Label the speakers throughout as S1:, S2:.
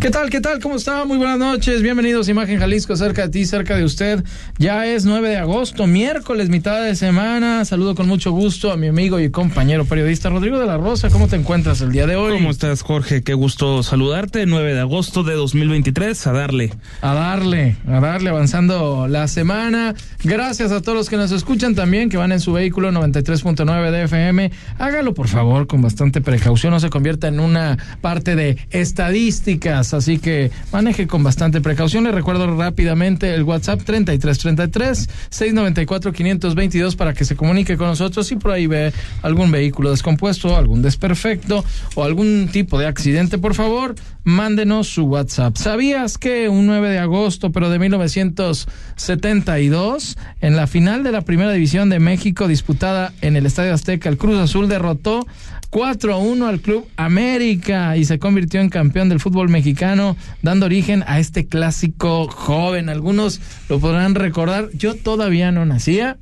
S1: ¿Qué tal? ¿Qué tal? ¿Cómo está? Muy buenas noches. Bienvenidos a Imagen Jalisco, cerca de ti, cerca de usted. Ya es 9 de agosto, miércoles, mitad de semana. Saludo con mucho gusto a mi amigo y compañero periodista Rodrigo de la Rosa. ¿Cómo te encuentras el día de hoy?
S2: ¿Cómo estás, Jorge? Qué gusto saludarte. 9 de agosto de 2023. A darle.
S1: A darle, a darle, avanzando la semana. Gracias a todos los que nos escuchan también, que van en su vehículo 93.9 de FM. Hágalo, por favor, con bastante precaución. No se convierta en una parte de estadísticas así que maneje con bastante precaución. Le recuerdo rápidamente el WhatsApp 3333 694 522 para que se comunique con nosotros si por ahí ve algún vehículo descompuesto, algún desperfecto o algún tipo de accidente, por favor, mándenos su WhatsApp. ¿Sabías que un 9 de agosto, pero de 1972, en la final de la Primera División de México disputada en el Estadio Azteca, el Cruz Azul derrotó 4 a 1 al Club América y se convirtió en campeón del fútbol mexicano, dando origen a este clásico joven. Algunos lo podrán recordar. Yo todavía no nacía,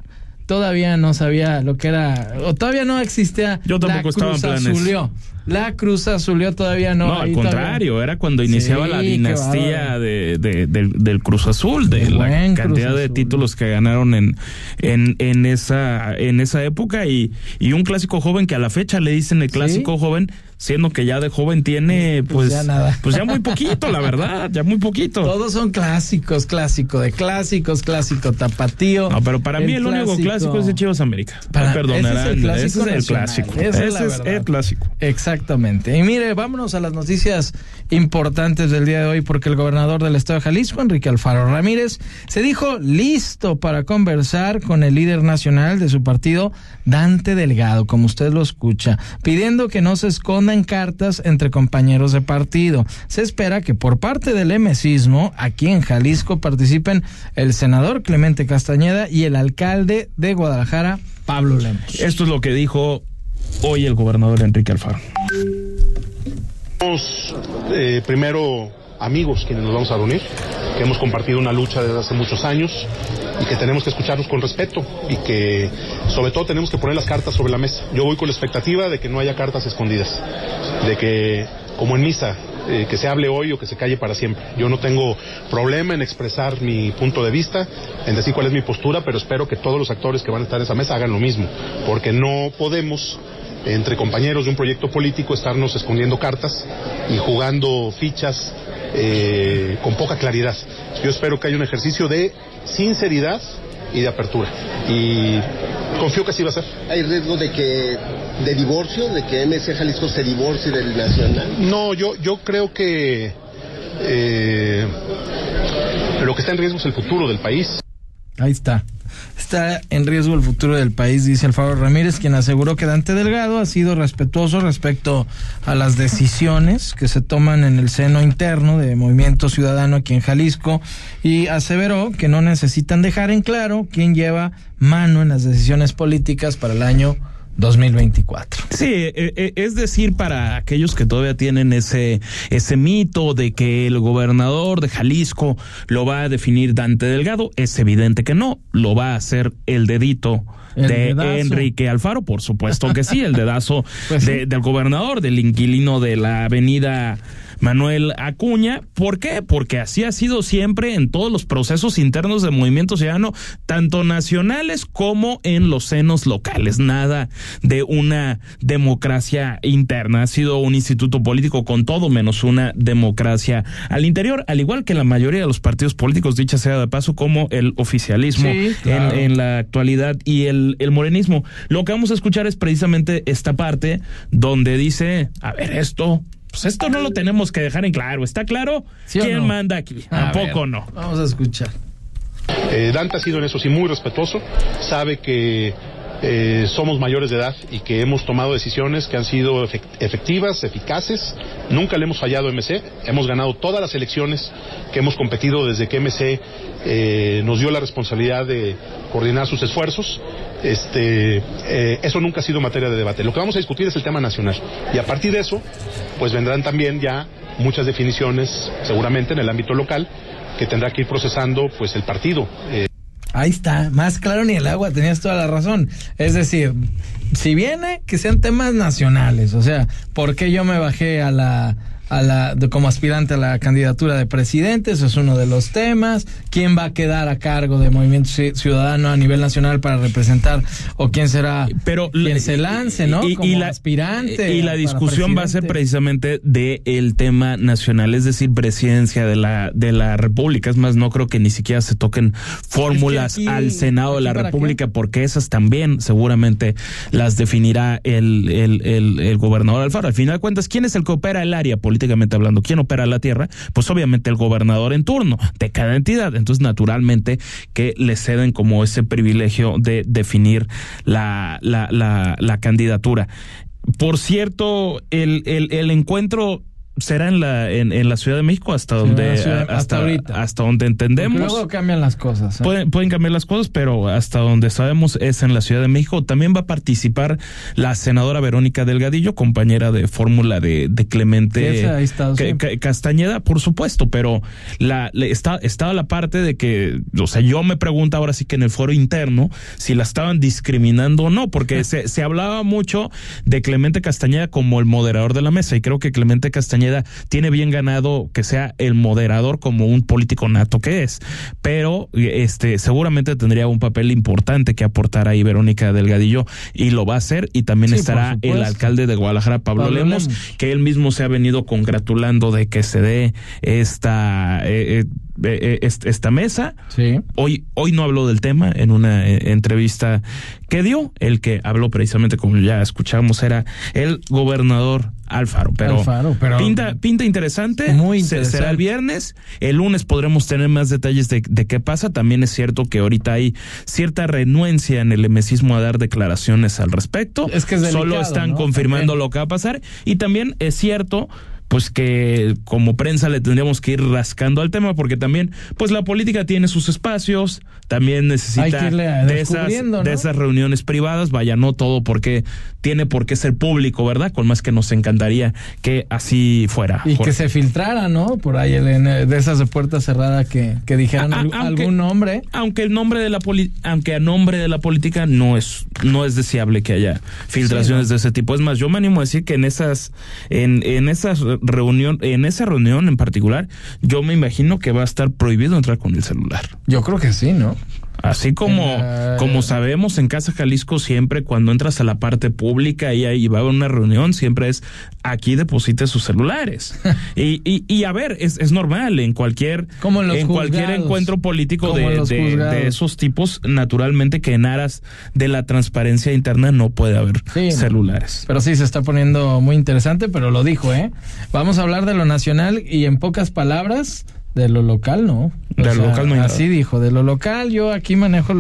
S1: todavía no sabía lo que era, o todavía no existía.
S2: Yo tampoco estaba en planes.
S1: La Cruz Azulió todavía no.
S2: No, al contrario, era cuando iniciaba la dinastía de, del, Cruz Azul, de la cantidad de títulos que ganaron en, en, en, esa, en esa época y, y un clásico joven que a la fecha le dicen el clásico joven siendo que ya de joven tiene pues, pues ya nada. Pues ya muy poquito, la verdad, ya muy poquito.
S1: Todos son clásicos, clásico de clásicos, clásico tapatío.
S2: No, pero para mí el único clásico es de Chivas América.
S1: Para, perdonarán,
S2: ese es el clásico. Ese es el clásico.
S1: Exactamente. Y mire, vámonos a las noticias importantes del día de hoy porque el gobernador del estado de Jalisco, Enrique Alfaro Ramírez, se dijo listo para conversar con el líder nacional de su partido, Dante Delgado, como usted lo escucha, pidiendo que no se esconda en cartas entre compañeros de partido. Se espera que por parte del MCismo, aquí en Jalisco, participen el senador Clemente Castañeda y el alcalde de Guadalajara, Pablo Lemos.
S2: Esto es lo que dijo hoy el gobernador Enrique Alfaro.
S3: Eh, primero amigos quienes nos vamos a reunir, que hemos compartido una lucha desde hace muchos años y que tenemos que escucharnos con respeto y que sobre todo tenemos que poner las cartas sobre la mesa. Yo voy con la expectativa de que no haya cartas escondidas, de que como en misa, eh, que se hable hoy o que se calle para siempre. Yo no tengo problema en expresar mi punto de vista, en decir cuál es mi postura, pero espero que todos los actores que van a estar en esa mesa hagan lo mismo, porque no podemos entre compañeros de un proyecto político estarnos escondiendo cartas y jugando fichas eh, con poca claridad. Yo espero que haya un ejercicio de sinceridad y de apertura. Y confío que así va a ser.
S4: ¿Hay riesgo de que de divorcio, de que MC Jalisco se divorcie del Nacional?
S3: No, yo, yo creo que eh, lo que está en riesgo es el futuro del país.
S1: Ahí está. Está en riesgo el futuro del país, dice Alfaro Ramírez, quien aseguró que Dante Delgado ha sido respetuoso respecto a las decisiones que se toman en el seno interno de Movimiento Ciudadano aquí en Jalisco y aseveró que no necesitan dejar en claro quién lleva mano en las decisiones políticas para el año 2024.
S2: Sí, e, e, es decir, para aquellos que todavía tienen ese, ese mito de que el gobernador de Jalisco lo va a definir Dante Delgado, es evidente que no, lo va a hacer el dedito de Enrique Alfaro, por supuesto que sí, el dedazo pues del gobernador, del inquilino de la avenida Manuel Acuña. ¿Por qué? Porque así ha sido siempre en todos los procesos internos de Movimiento Ciudadano, tanto nacionales como en los senos locales. Nada de una democracia interna. Ha sido un instituto político con todo menos una democracia al interior, al igual que la mayoría de los partidos políticos, dicha sea de paso, como el oficialismo en, la actualidad y el, el morenismo. Lo que vamos a escuchar es precisamente esta parte donde dice, a ver, esto pues esto no lo tenemos que dejar en claro. ¿Está claro? ¿Quién manda aquí? Tampoco no.
S1: Vamos a escuchar.
S3: Eh, Dante ha sido en eso sí muy respetuoso. Sabe que eh, somos mayores de edad y que hemos tomado decisiones que han sido efectivas, eficaces. Nunca le hemos fallado a MC. Hemos ganado todas las elecciones que hemos competido desde que MC eh, nos dio la responsabilidad de coordinar sus esfuerzos. Este, eh, eso nunca ha sido materia de debate. Lo que vamos a discutir es el tema nacional. Y a partir de eso, pues vendrán también ya muchas definiciones, seguramente en el ámbito local, que tendrá que ir procesando pues el partido.
S1: Ahí está, más claro ni el agua, tenías toda la razón. Es decir, si viene, que sean temas nacionales, o sea, ¿por qué yo me bajé a la a la, como aspirante a la candidatura de presidente, eso es uno de los temas. ¿Quién va a quedar a cargo de Movimiento Ciudadano a nivel nacional para representar o quién será
S2: Pero,
S1: quien se lance, ¿no?
S2: Y, como la, aspirante. Y la discusión va a ser precisamente de el tema nacional, es decir, presidencia de la de la República. Es más, no creo que ni siquiera se toquen fórmulas al Senado de la República, porque esas también seguramente las definirá el, el, el, el gobernador Alfaro. Al final de cuentas, ¿quién es el que opera el área política? Políticamente hablando, ¿quién opera la tierra? Pues obviamente el gobernador en turno de cada entidad. Entonces, naturalmente que le ceden como ese privilegio de definir la, la, la, candidatura. Por cierto, el, el encuentro será en la en, en, la Ciudad de México hasta donde hasta, hasta, hasta, donde entendemos.
S1: Luego cambian las cosas
S2: ¿eh? pueden, pueden cambiar las cosas pero hasta donde sabemos es en la Ciudad de México. También va a participar la senadora Verónica Delgadillo compañera de fórmula de, de Clemente Castañeda por supuesto pero la, está estaba la parte de que o sea yo me pregunto ahora sí que en el foro interno si la estaban discriminando o no porque se, se hablaba mucho de Clemente Castañeda como el moderador de la mesa y creo que Clemente Castañeda tiene bien ganado que sea el moderador como un político nato que es, pero este seguramente tendría un papel importante que aportar ahí Verónica Delgadillo y lo va a hacer y también estará el alcalde de Guadalajara Pablo, Lemos, que él mismo se ha venido congratulando de que se dé esta eh, eh, eh, esta mesa.
S1: Sí.
S2: Hoy, hoy no habló del tema en una entrevista que dio. El que habló precisamente, como ya escuchamos, era el gobernador Alfaro. Pero,
S1: pero
S2: pinta, pinta interesante.
S1: Muy interesante.
S2: Será el viernes. El lunes podremos tener más detalles de, de, qué pasa. También es cierto que ahorita hay cierta renuencia en el emesismo a dar declaraciones al respecto.
S1: Es que
S2: Solo están confirmando lo que va a pasar. Y también es cierto pues que como prensa le tendríamos que ir rascando al tema porque también pues la política tiene sus espacios, también necesita de esas de esas reuniones privadas, vaya, no todo porque tiene por qué ser público, ¿verdad? Con más que nos encantaría que así fuera.
S1: Y que se filtrara, ¿no? Por ahí de esas de puerta cerrada que, que dijeran algún nombre.
S2: Aunque el nombre de la aunque a nombre de la política no es no es deseable que haya filtraciones de ese tipo. Es más, yo me animo a decir que en esas en en esas reunión, en esa reunión en particular, yo me imagino que va a estar prohibido entrar con el celular.
S1: Yo creo que sí, ¿no?
S2: Así como, como sabemos en Casa Jalisco siempre cuando entras a la parte pública y ahí va a una reunión, siempre es aquí deposite sus celulares. y, y, y, a ver, es, es normal en cualquier, en, cualquier encuentro político de, de, esos tipos, naturalmente que en aras de la transparencia interna no puede haber celulares.
S1: Pero sí se está poniendo muy interesante, pero lo dijo, ¿eh? Vamos a hablar de lo nacional y en pocas palabras de lo local, no.
S2: De lo local no hay
S1: Así dijo, de lo local yo aquí manejo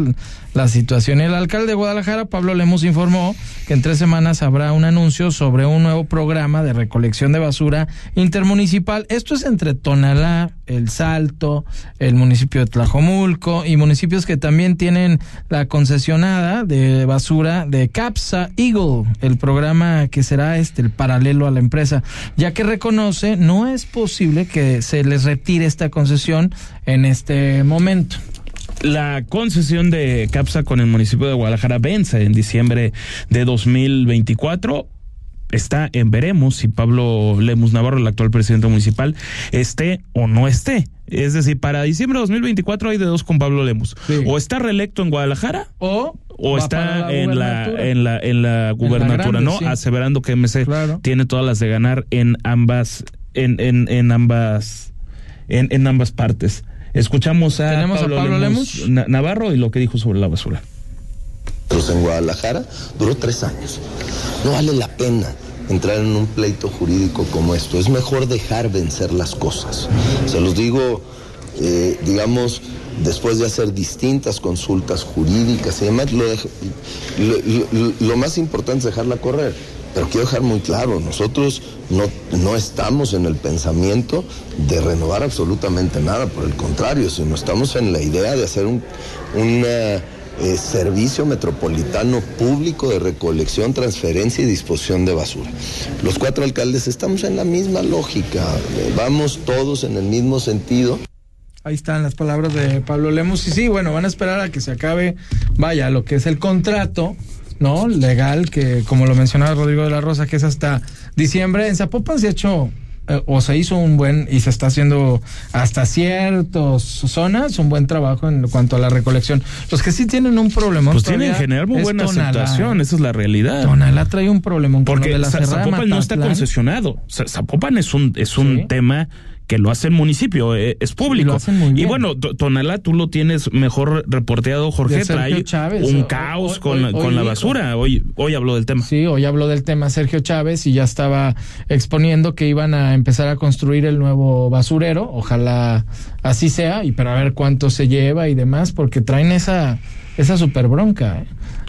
S1: la situación. El alcalde de Guadalajara, Pablo Lemos, informó que en tres semanas habrá un anuncio sobre un nuevo programa de recolección de basura intermunicipal. Esto es entre Tonalá, El Salto, el municipio de Tlajomulco y municipios que también tienen la concesionada de basura de Capsa Eagle, el programa que será este el paralelo a la empresa, ya que reconoce no es posible que se les retire esta concesión en este momento.
S2: La concesión de CAPSA con el municipio de Guadalajara vence en diciembre de 2024 está en veremos si Pablo Lemus Navarro, el actual presidente municipal, esté o no esté. Es decir, para diciembre de 2024 hay de dos con Pablo Lemus. O está reelecto en Guadalajara
S1: o,
S2: o está en la, en la en la gubernatura, ¿no? Aseverando que MC tiene todas las de ganar en ambas en, en, en ambas en, en ambas partes. Escuchamos a,
S1: Pablo, Lemus,
S2: Navarro y lo que dijo sobre la basura.
S5: En Guadalajara duró tres años. No vale la pena entrar en un pleito jurídico como esto. Es mejor dejar vencer las cosas. Se los digo eh, digamos, después de hacer distintas consultas jurídicas y demás, lo, dej- lo- lo- lo más importante es dejarla correr. Pero quiero dejar muy claro, nosotros no, no estamos en el pensamiento de renovar absolutamente nada, por el contrario, sino estamos en la idea de hacer un, eh, eh, servicio metropolitano público de recolección, transferencia y disposición de basura. Los cuatro alcaldes estamos en la misma lógica, vamos todos en el mismo sentido.
S1: Ahí están las palabras de Pablo Lemos. Y sí, bueno, van a esperar a que se acabe, vaya, lo que es el contrato, ¿no? Legal, que como lo mencionaba Rodrigo de la Rosa, que es hasta diciembre. En Zapopan se ha hecho, eh, o se hizo un buen, y se está haciendo hasta ciertas zonas, un buen trabajo en cuanto a la recolección. Los que sí tienen un problema.
S2: Pues tienen en general muy buena aceptación, esa es la realidad.
S1: Tonalá trae un problema con lo
S2: Porque
S1: de la
S2: Zapopan no está concesionado. Za- Zapopan es un, es un
S1: Sí.
S2: tema que lo hace el municipio, eh, es público.
S1: lo hacen muy
S2: y
S1: bien.
S2: bueno, To- Tonalá tú lo tienes mejor reporteado, Jorge. Trae
S1: Chávez.
S2: un caos
S1: hoy-
S2: con, la-
S1: hoy
S2: con la
S1: dijo.
S2: basura. Hoy, hoy habló del tema.
S1: Sí, hoy habló del tema Sergio Chávez y ya estaba exponiendo que iban a empezar a construir el nuevo basurero. Ojalá así sea, y para ver cuánto se lleva y demás, porque traen esa, esa super bronca.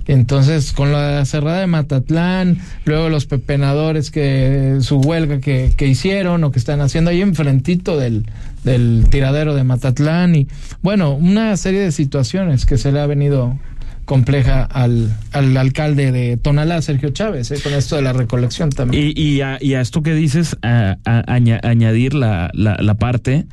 S1: Entonces, con la cerrada de Matatlán, luego los pepenadores que su huelga que, que hicieron o que están haciendo ahí enfrentito del, del tiradero de Matatlán y bueno, una serie de situaciones que se le ha venido compleja al, al alcalde de Tonalá, Sergio Chávez, ¿eh? con esto de la recolección también.
S2: Y, y, a, y a esto que dices, a- a- aña- añadir la, la parte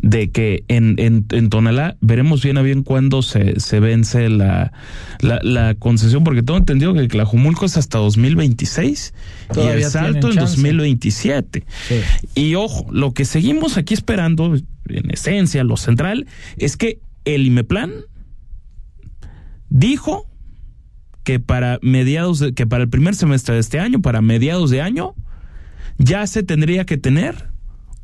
S2: de que en, en, en Tonalá veremos bien a bien cuándo se, se vence la, la, la concesión, porque tengo entendido que el Tlajumulco es hasta 2026 y el Salto en
S1: chance.
S2: 2027.
S1: Sí.
S2: Y ojo, lo que seguimos aquí esperando, en esencia, lo central, es que el IMEPLAN dijo que para mediados, de- que para el primer semestre de este año, para mediados de año, ya se tendría que tener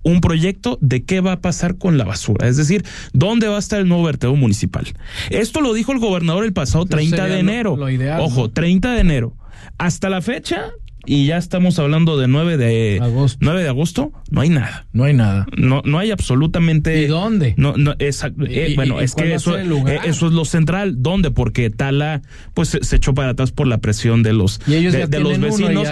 S2: un proyecto de qué va a pasar con la basura, es decir, dónde va a estar el nuevo vertedero municipal. Esto lo dijo el gobernador el pasado
S1: Esto
S2: 30
S1: sería
S2: de
S1: lo-
S2: enero.
S1: lo ideal,
S2: Ojo,
S1: ¿no?
S2: 30 de enero. Hasta la fecha, y ya estamos hablando de 9 de
S1: Agosto.
S2: 9 de agosto, no hay nada.
S1: No hay nada.
S2: No, no hay absolutamente.
S1: ¿Y dónde?
S2: No, no. Eh,
S1: ¿Y-
S2: bueno,
S1: y
S2: es que eso, eh, eso es lo central. ¿Dónde? Porque Tala, pues se, se echó para atrás por la presión de los,
S1: Y ellos
S2: de, los
S1: y
S2: vecinos.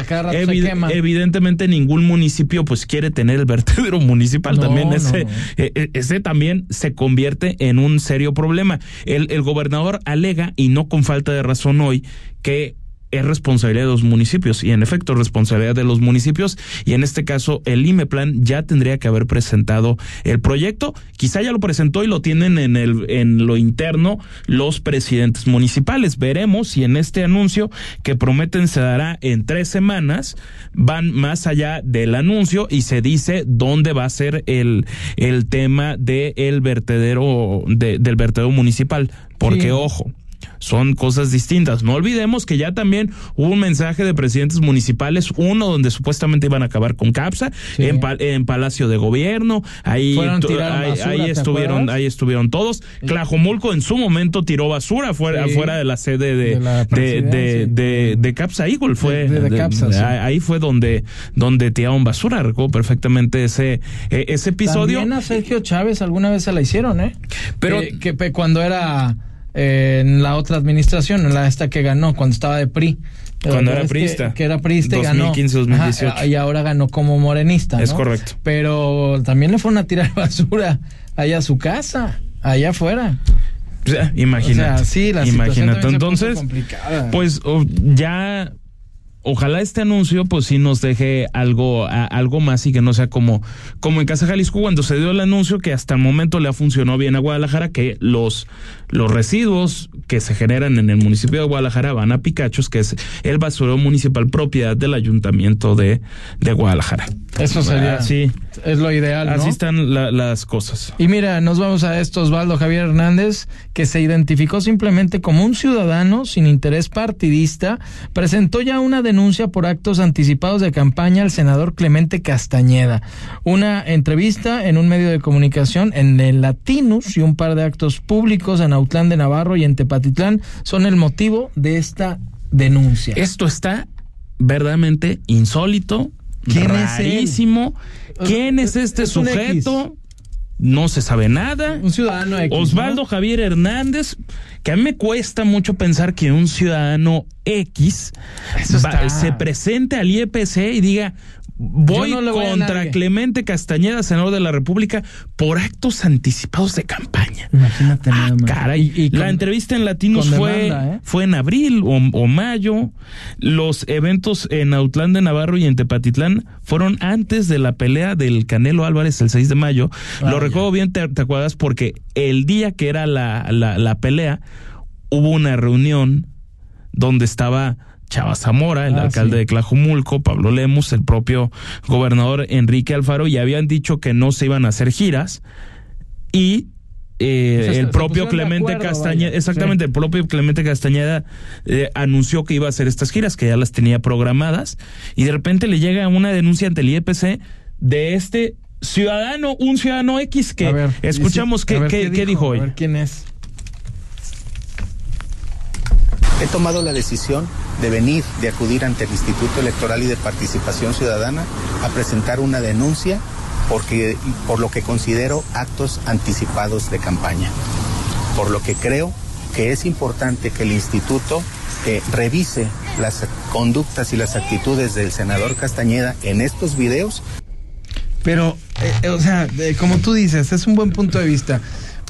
S2: evidentemente, ningún municipio, pues quiere tener el vertedero municipal.
S1: No,
S2: también ese,
S1: no.
S2: eh, ese también se convierte en un serio problema. El, el gobernador alega, y no con falta de razón hoy, que es responsabilidad de los municipios y en efecto responsabilidad de los municipios y en este caso el IMEPLAN ya tendría que haber presentado el proyecto, quizá ya lo presentó y lo tienen en el en lo interno los presidentes municipales. Veremos si en este anuncio que prometen se dará en tres semanas van más allá del anuncio y se dice dónde va a ser el el tema de el vertedero de- del vertedero municipal, porque
S1: Sí.
S2: ojo son cosas distintas. No olvidemos que ya también hubo un mensaje de presidentes municipales, uno donde supuestamente iban a acabar con CAPSA,
S1: Sí.
S2: en, pa- en Palacio de Gobierno, ahí, ahí,
S1: basura,
S2: ahí
S1: ¿te
S2: estuvieron,
S1: acuerdas?
S2: ahí estuvieron todos. Tlajomulco en su momento tiró basura fuera,
S1: Sí.
S2: fuera de la sede de,
S1: De
S2: de, CAPSA Eagle fue
S1: CAPSA, sí.
S2: ahí fue donde, donde tiraron basura, recuerdo perfectamente ese, eh, ese episodio.
S1: También a Sergio Chávez alguna vez se la hicieron, ¿eh?
S2: Pero-
S1: Que, cuando era eh, en la otra administración, en la esta que ganó, cuando estaba de PRI.
S2: Cuando era
S1: Es que-
S2: priista.
S1: Que, era priista y ganó.
S2: 2015, 2018.
S1: Ajá, y ahora ganó como morenista.
S2: Es
S1: ¿no?
S2: correcto.
S1: Pero también le fueron a tirar basura allá a su casa, allá afuera.
S2: O sea, imagínate.
S1: O sea, sí, la
S2: imagínate. Entonces, pues o- ya ojalá este anuncio pues sí nos deje algo a- algo más y que no sea como como en Casa Jalisco cuando se dio el anuncio que hasta el momento le ha funcionado bien a Guadalajara que los los residuos que se generan en el municipio de Guadalajara van a Picachos que es el basurero municipal propiedad del ayuntamiento de, de Guadalajara.
S1: Eso sería.
S2: Así,
S1: Es lo ideal, ¿no?
S2: así están la- las cosas.
S1: Y mira, nos vamos a esto, Osvaldo Javier Hernández, que se identificó simplemente como un ciudadano sin interés partidista, presentó ya una denuncia por actos anticipados de campaña al senador Clemente Castañeda. Una entrevista en un medio de comunicación en el Latinus y un par de actos públicos en Autlán de Navarro y en Tepatitlán son el motivo de esta denuncia.
S2: Esto está verdaderamente insólito,
S1: ¿Quién es
S2: rarísimo. ¿Quién es este
S1: Es un
S2: sujeto? No se sabe nada.
S1: Un ciudadano X.
S2: Osvaldo
S1: ¿no?
S2: Javier Hernández, que a mí me cuesta mucho pensar que un ciudadano X va- se presente al IEPC y diga voy
S1: no
S2: contra
S1: nadie".
S2: Clemente Castañeda, senador de la República, por actos anticipados de campaña.
S1: Imagínate nada más.
S2: Caray,
S1: Y- y
S2: la
S1: con-
S2: entrevista en Latinos fue,
S1: ¿eh?
S2: fue en abril o, o mayo. Los eventos en Autlán de Navarro y en Tepatitlán fueron antes de la pelea del Canelo Álvarez el 6 de mayo.
S1: Ah,
S2: Lo recuerdo bien, te, te acuerdas, porque el día que era la, la, la pelea, hubo una reunión donde estaba Chava Zamora, el
S1: Ah,
S2: alcalde
S1: sí.
S2: de Tlajumulco, Pablo Lemus, el propio gobernador Enrique Alfaro, y habían dicho que no se iban a hacer giras. Y eh,
S1: O sea, se-
S2: el propio Clemente
S1: acuerdo,
S2: Castañeda,
S1: vaya.
S2: exactamente, el propio Clemente Castañeda eh, anunció que iba a hacer estas giras, que ya las tenía programadas, y de repente le llega una denuncia ante el IEPC de este ciudadano, un ciudadano X que
S1: ver,
S2: escuchamos qué, qué- qué dijo hoy.
S1: A ver quién es.
S6: He tomado la decisión de venir, de acudir ante el Instituto Electoral y de Participación Ciudadana a presentar una denuncia porque, por lo que considero actos anticipados de campaña. Por lo que creo que es importante que el instituto eh, revise las conductas y las actitudes del senador Castañeda en estos videos
S1: Pero, eh, o sea, eh, como tú dices, es un buen punto de vista.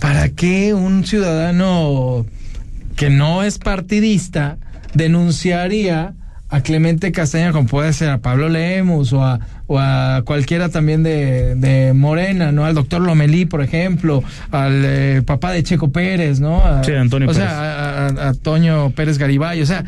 S1: ¿Para qué un ciudadano que no es partidista denunciaría a Clemente Castaña, como puede ser a Pablo Lemus o a, o a cualquiera también de, de Morena, ¿no? Al doctor Lomelí, por ejemplo, al eh, papá de Checo Pérez, ¿no? A-
S2: Sí, Antonio
S1: O
S2: Pérez.
S1: sea, a, a- a Toño Pérez Garibay, o sea.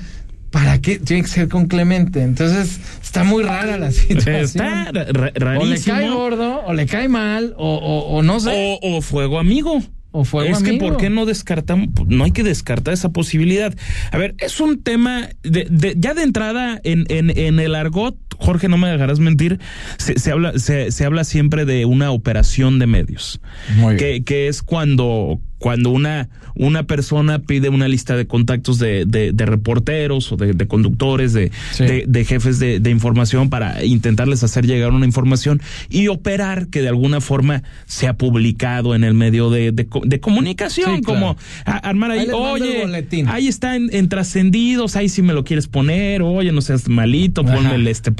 S1: ¿Para qué tiene que ser con Clemente? Entonces, está muy rara la situación.
S2: Está ra- ra-
S1: O le
S2: rarísimo.
S1: cae gordo, o le cae mal, o, o, o no sé.
S2: O, o fuego amigo.
S1: O fuego
S2: es que. ¿por qué no descartamos? No hay que descartar esa posibilidad. A ver, es un tema de, de- ya de entrada en, en, en el argot, Jorge, no me dejarás mentir, se, se habla, se, se habla siempre de una operación de medios.
S1: Muy
S2: que, que es cuando, cuando una, una persona pide una lista de contactos de, de, de reporteros o de, de conductores, de,
S1: Sí.
S2: de, de jefes de, información para intentarles hacer llegar una información y operar que de alguna forma sea publicado en el medio de, de, co- de comunicación,
S1: Sí, claro.
S2: como a- armar ahí, oye,
S1: boletín".
S2: ahí está en, en trascendidos, ahí si me lo quieres poner, oye, no seas malito,
S1: Ajá.
S2: ponme el este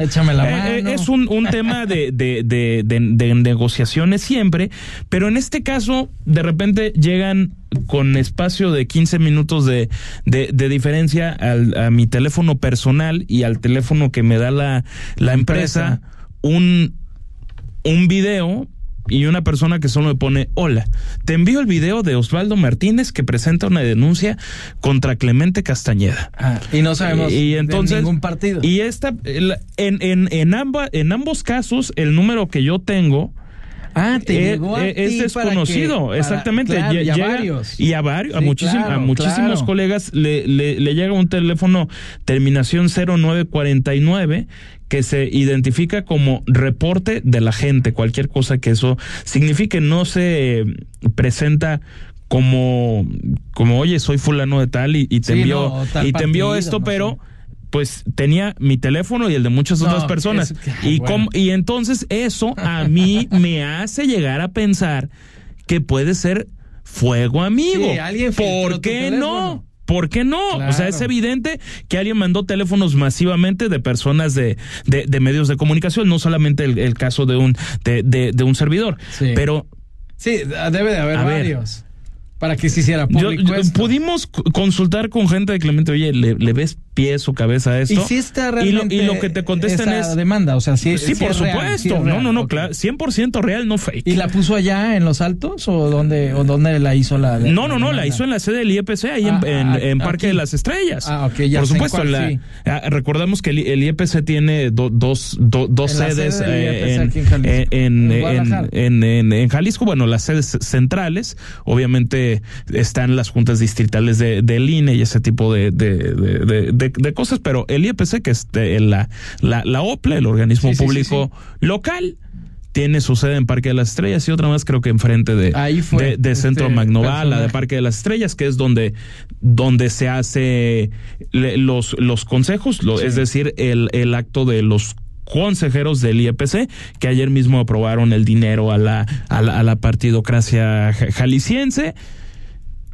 S1: Échame la
S2: Eh, eh,
S1: mano.
S2: es un, un tema de, de, de, de, negociaciones siempre, pero en este caso, de repente llegan con espacio de 15 minutos de, de, de diferencia al, a mi teléfono personal y al teléfono que me da la, la empresa, un, un video y una persona que solo me pone, hola, te envío el video de Osvaldo Martínez que presenta una denuncia contra Clemente Castañeda.
S1: Ah, y no sabemos
S2: Y entonces,
S1: de ningún partido.
S2: Y esta, en, en, en, amba- en ambos casos, el número que yo tengo
S1: ah, te
S2: eh,
S1: llegó a
S2: eh, es
S1: ti para
S2: desconocido,
S1: para-
S2: exactamente.
S1: claro, y a varios.
S2: Y a varios, a, muchísim-
S1: claro,
S2: a muchísimos
S1: claro.
S2: colegas le, le, le llega un teléfono terminación 0949 que se identifica como reporte de la gente, cualquier cosa que eso signifique, no se presenta como, como oye, soy fulano de tal y, y te
S1: Sí,
S2: envió,
S1: no,
S2: y te envió esto,
S1: no
S2: pero
S1: sé.
S2: Pues tenía mi teléfono y el de muchas
S1: No,
S2: otras personas.
S1: es-
S2: y,
S1: bueno.
S2: com- y entonces eso a mí me hace llegar a pensar que puede ser fuego amigo.
S1: Sí, alguien
S2: ¿Por qué no? ¿Por qué no? O sea, es evidente que alguien mandó teléfonos masivamente de personas de, de, de medios de comunicación, no solamente el, el caso de un, de, de, un servidor.
S1: Sí.
S2: Pero
S1: Sí, debe de haber
S2: ver.
S1: varios. Para que se hiciera público
S2: yo- pudimos consultar con gente de Clemente, oye, ¿le, le ves pies o cabeza a
S1: y
S2: esto?
S1: si está
S2: y, lo,
S1: realmente
S2: y lo que te contestan
S1: esa
S2: es...
S1: demanda, o sea, sí,
S2: Sí,
S1: sí
S2: por
S1: es real,
S2: supuesto.
S1: sí es
S2: no,
S1: real,
S2: no, no,
S1: ok.
S2: claro. 100% real, no fake.
S1: ¿Y la puso allá en Los Altos o dónde, o dónde la hizo la
S2: No, no, no, la hizo en la sede del IEPC, ahí en-
S1: Ah,
S2: en,
S1: ah,
S2: en Parque
S1: aquí.
S2: de las Estrellas.
S1: Ah, ok, ya
S2: Por supuesto,
S1: cuál,
S2: la-
S1: sí.
S2: ah, recordamos que el, el IEPC tiene do- dos, do- dos
S1: En la
S2: sedes
S1: sede del
S2: eh, en,
S1: en
S2: en-
S1: En
S2: en- en- en- en Jalisco. Bueno, las sedes centrales, obviamente están las juntas distritales de, del INE y ese tipo de, de, de- de- de- de cosas, pero el IEPC, que es de la, la, la OPLE, el organismo
S1: Sí, sí, sí,
S2: público local, tiene su sede en Parque de las Estrellas y otra más creo que enfrente de,
S1: Ahí fue,
S2: de, de Centro
S1: este
S2: Magnovala, de
S1: personaje.
S2: Parque de las Estrellas, que es donde, donde se hace le- los, los consejos, lo- es decir, el, el acto de los consejeros del IEPC que ayer mismo aprobaron el dinero a la, a la, a la partidocracia jalisciense.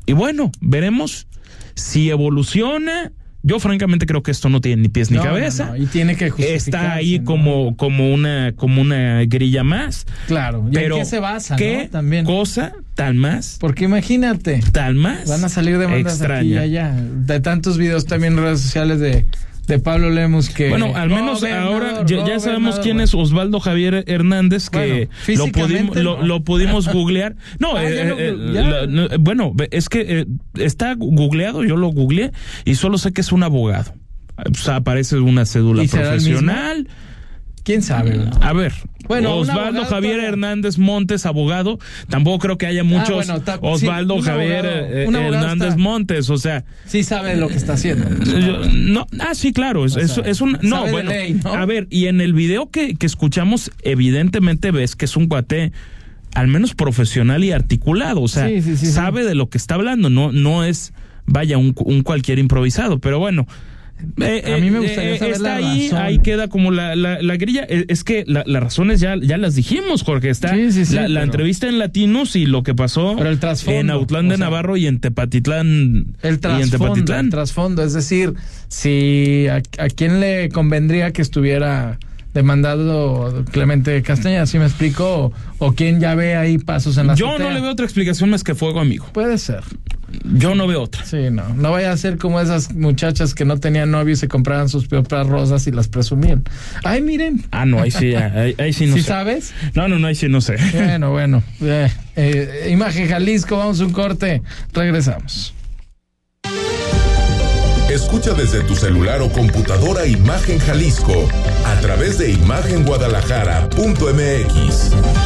S2: Y bueno, veremos si evoluciona. Yo francamente creo que esto no tiene ni pies ni
S1: No,
S2: cabeza.
S1: no, y tiene que
S2: Está ahí como, como una, como una grilla más.
S1: Claro. ¿Y
S2: Pero
S1: en qué se basa,
S2: ¿qué
S1: no? También.
S2: cosa tan más,
S1: Porque imagínate,
S2: tan más
S1: van a salir demandas aquí y
S2: extraña?
S1: allá. De tantos videos también en redes sociales de, de Pablo Lemus que...
S2: Bueno, al menos
S1: Gobernador,
S2: ahora ya, ya sabemos quién es Osvaldo Javier Hernández, que
S1: Bueno,
S2: lo, pudimos, lo,
S1: no.
S2: lo pudimos googlear. No,
S1: Ah,
S2: eh,
S1: lo-
S2: eh, la- no, bueno, es que eh, está googleado, yo lo googleé y solo sé que es un abogado. O sea, aparece una cédula profesional.
S1: ¿Quién sabe? no?
S2: A ver,
S1: Bueno,
S2: Osvaldo Javier Hernández Montes, abogado. Tampoco creo que haya muchos
S1: bueno, ta- sí,
S2: Osvaldo Javier
S1: abogado-
S2: eh, Hernández
S1: está-
S2: Montes. O sea,
S1: Sí sabe lo que está haciendo.
S2: yo- no, ah, sí, claro, es, un, no, bueno,
S1: ley, ¿no?
S2: a ver, y en el video que, que escuchamos, evidentemente ves que es un cuate al menos profesional y articulado, o sea,
S1: Sí, sí, sí,
S2: sabe de lo que está hablando, no, no es, vaya, un, un cualquier improvisado, pero bueno. Eh,
S1: A mí me
S2: eh,
S1: gustaría
S2: eh,
S1: saber
S2: está
S1: la
S2: ahí,
S1: razón.
S2: ahí queda como la, la, la grilla. Es que la- las razones ya, ya las dijimos, Jorge. Está
S1: Sí, sí, sí,
S2: la,
S1: pero-
S2: entrevista en Latinos y lo que pasó
S1: Pero el
S2: en Autlán de
S1: o sea,
S2: Navarro y en Tepatitlán.
S1: El trasfondo,
S2: Tepatitlán.
S1: el trasfondo, es decir, si a, a quién le convendría que estuviera demandado Clemente Castañeda, ¿sí me explico? O, o quién ya ve ahí pasos en la
S2: Yo
S1: azotea.
S2: no le veo otra explicación más que fuego, amigo.
S1: Puede ser.
S2: Yo no veo otra.
S1: Sí, no. No vaya a ser como esas muchachas que no tenían novio y se compraban sus propias rosas y las presumían. Ay, miren.
S2: Ah, no, ahí sí, ahí, ahí sí no
S1: ¿Sí
S2: sé.
S1: sabes?
S2: No, no, no, ahí sí no sé.
S1: Bueno, bueno. Eh, eh, Imagen Jalisco, vamos a un corte. Regresamos.
S7: Escucha desde tu celular o computadora Imagen Jalisco a través de imagenguadalajara.mx.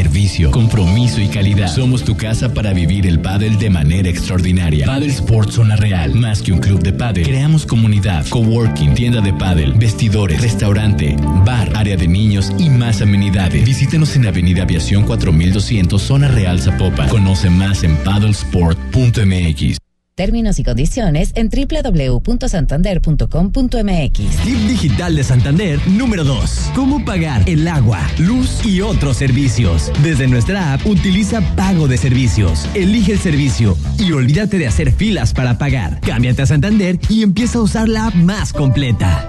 S8: Servicio, compromiso y calidad. Somos tu casa para vivir el pádel de manera extraordinaria. Paddle Sports Zona Real. Más que un club de pádel. Creamos comunidad, coworking, tienda de pádel, vestidores, restaurante, bar, área de niños y más amenidades. Visítenos en Avenida Aviación 4200 Zona Real Zapopan. Conoce más en paddlesport.mx.
S9: Términos y condiciones en www.santander.com.mx.
S10: Tip digital de Santander número 2. Cómo pagar el agua, luz y otros servicios. Desde nuestra app utiliza pago de servicios. Elige el servicio y olvídate de hacer filas para pagar. Cámbiate a Santander y empieza a usar la app más completa.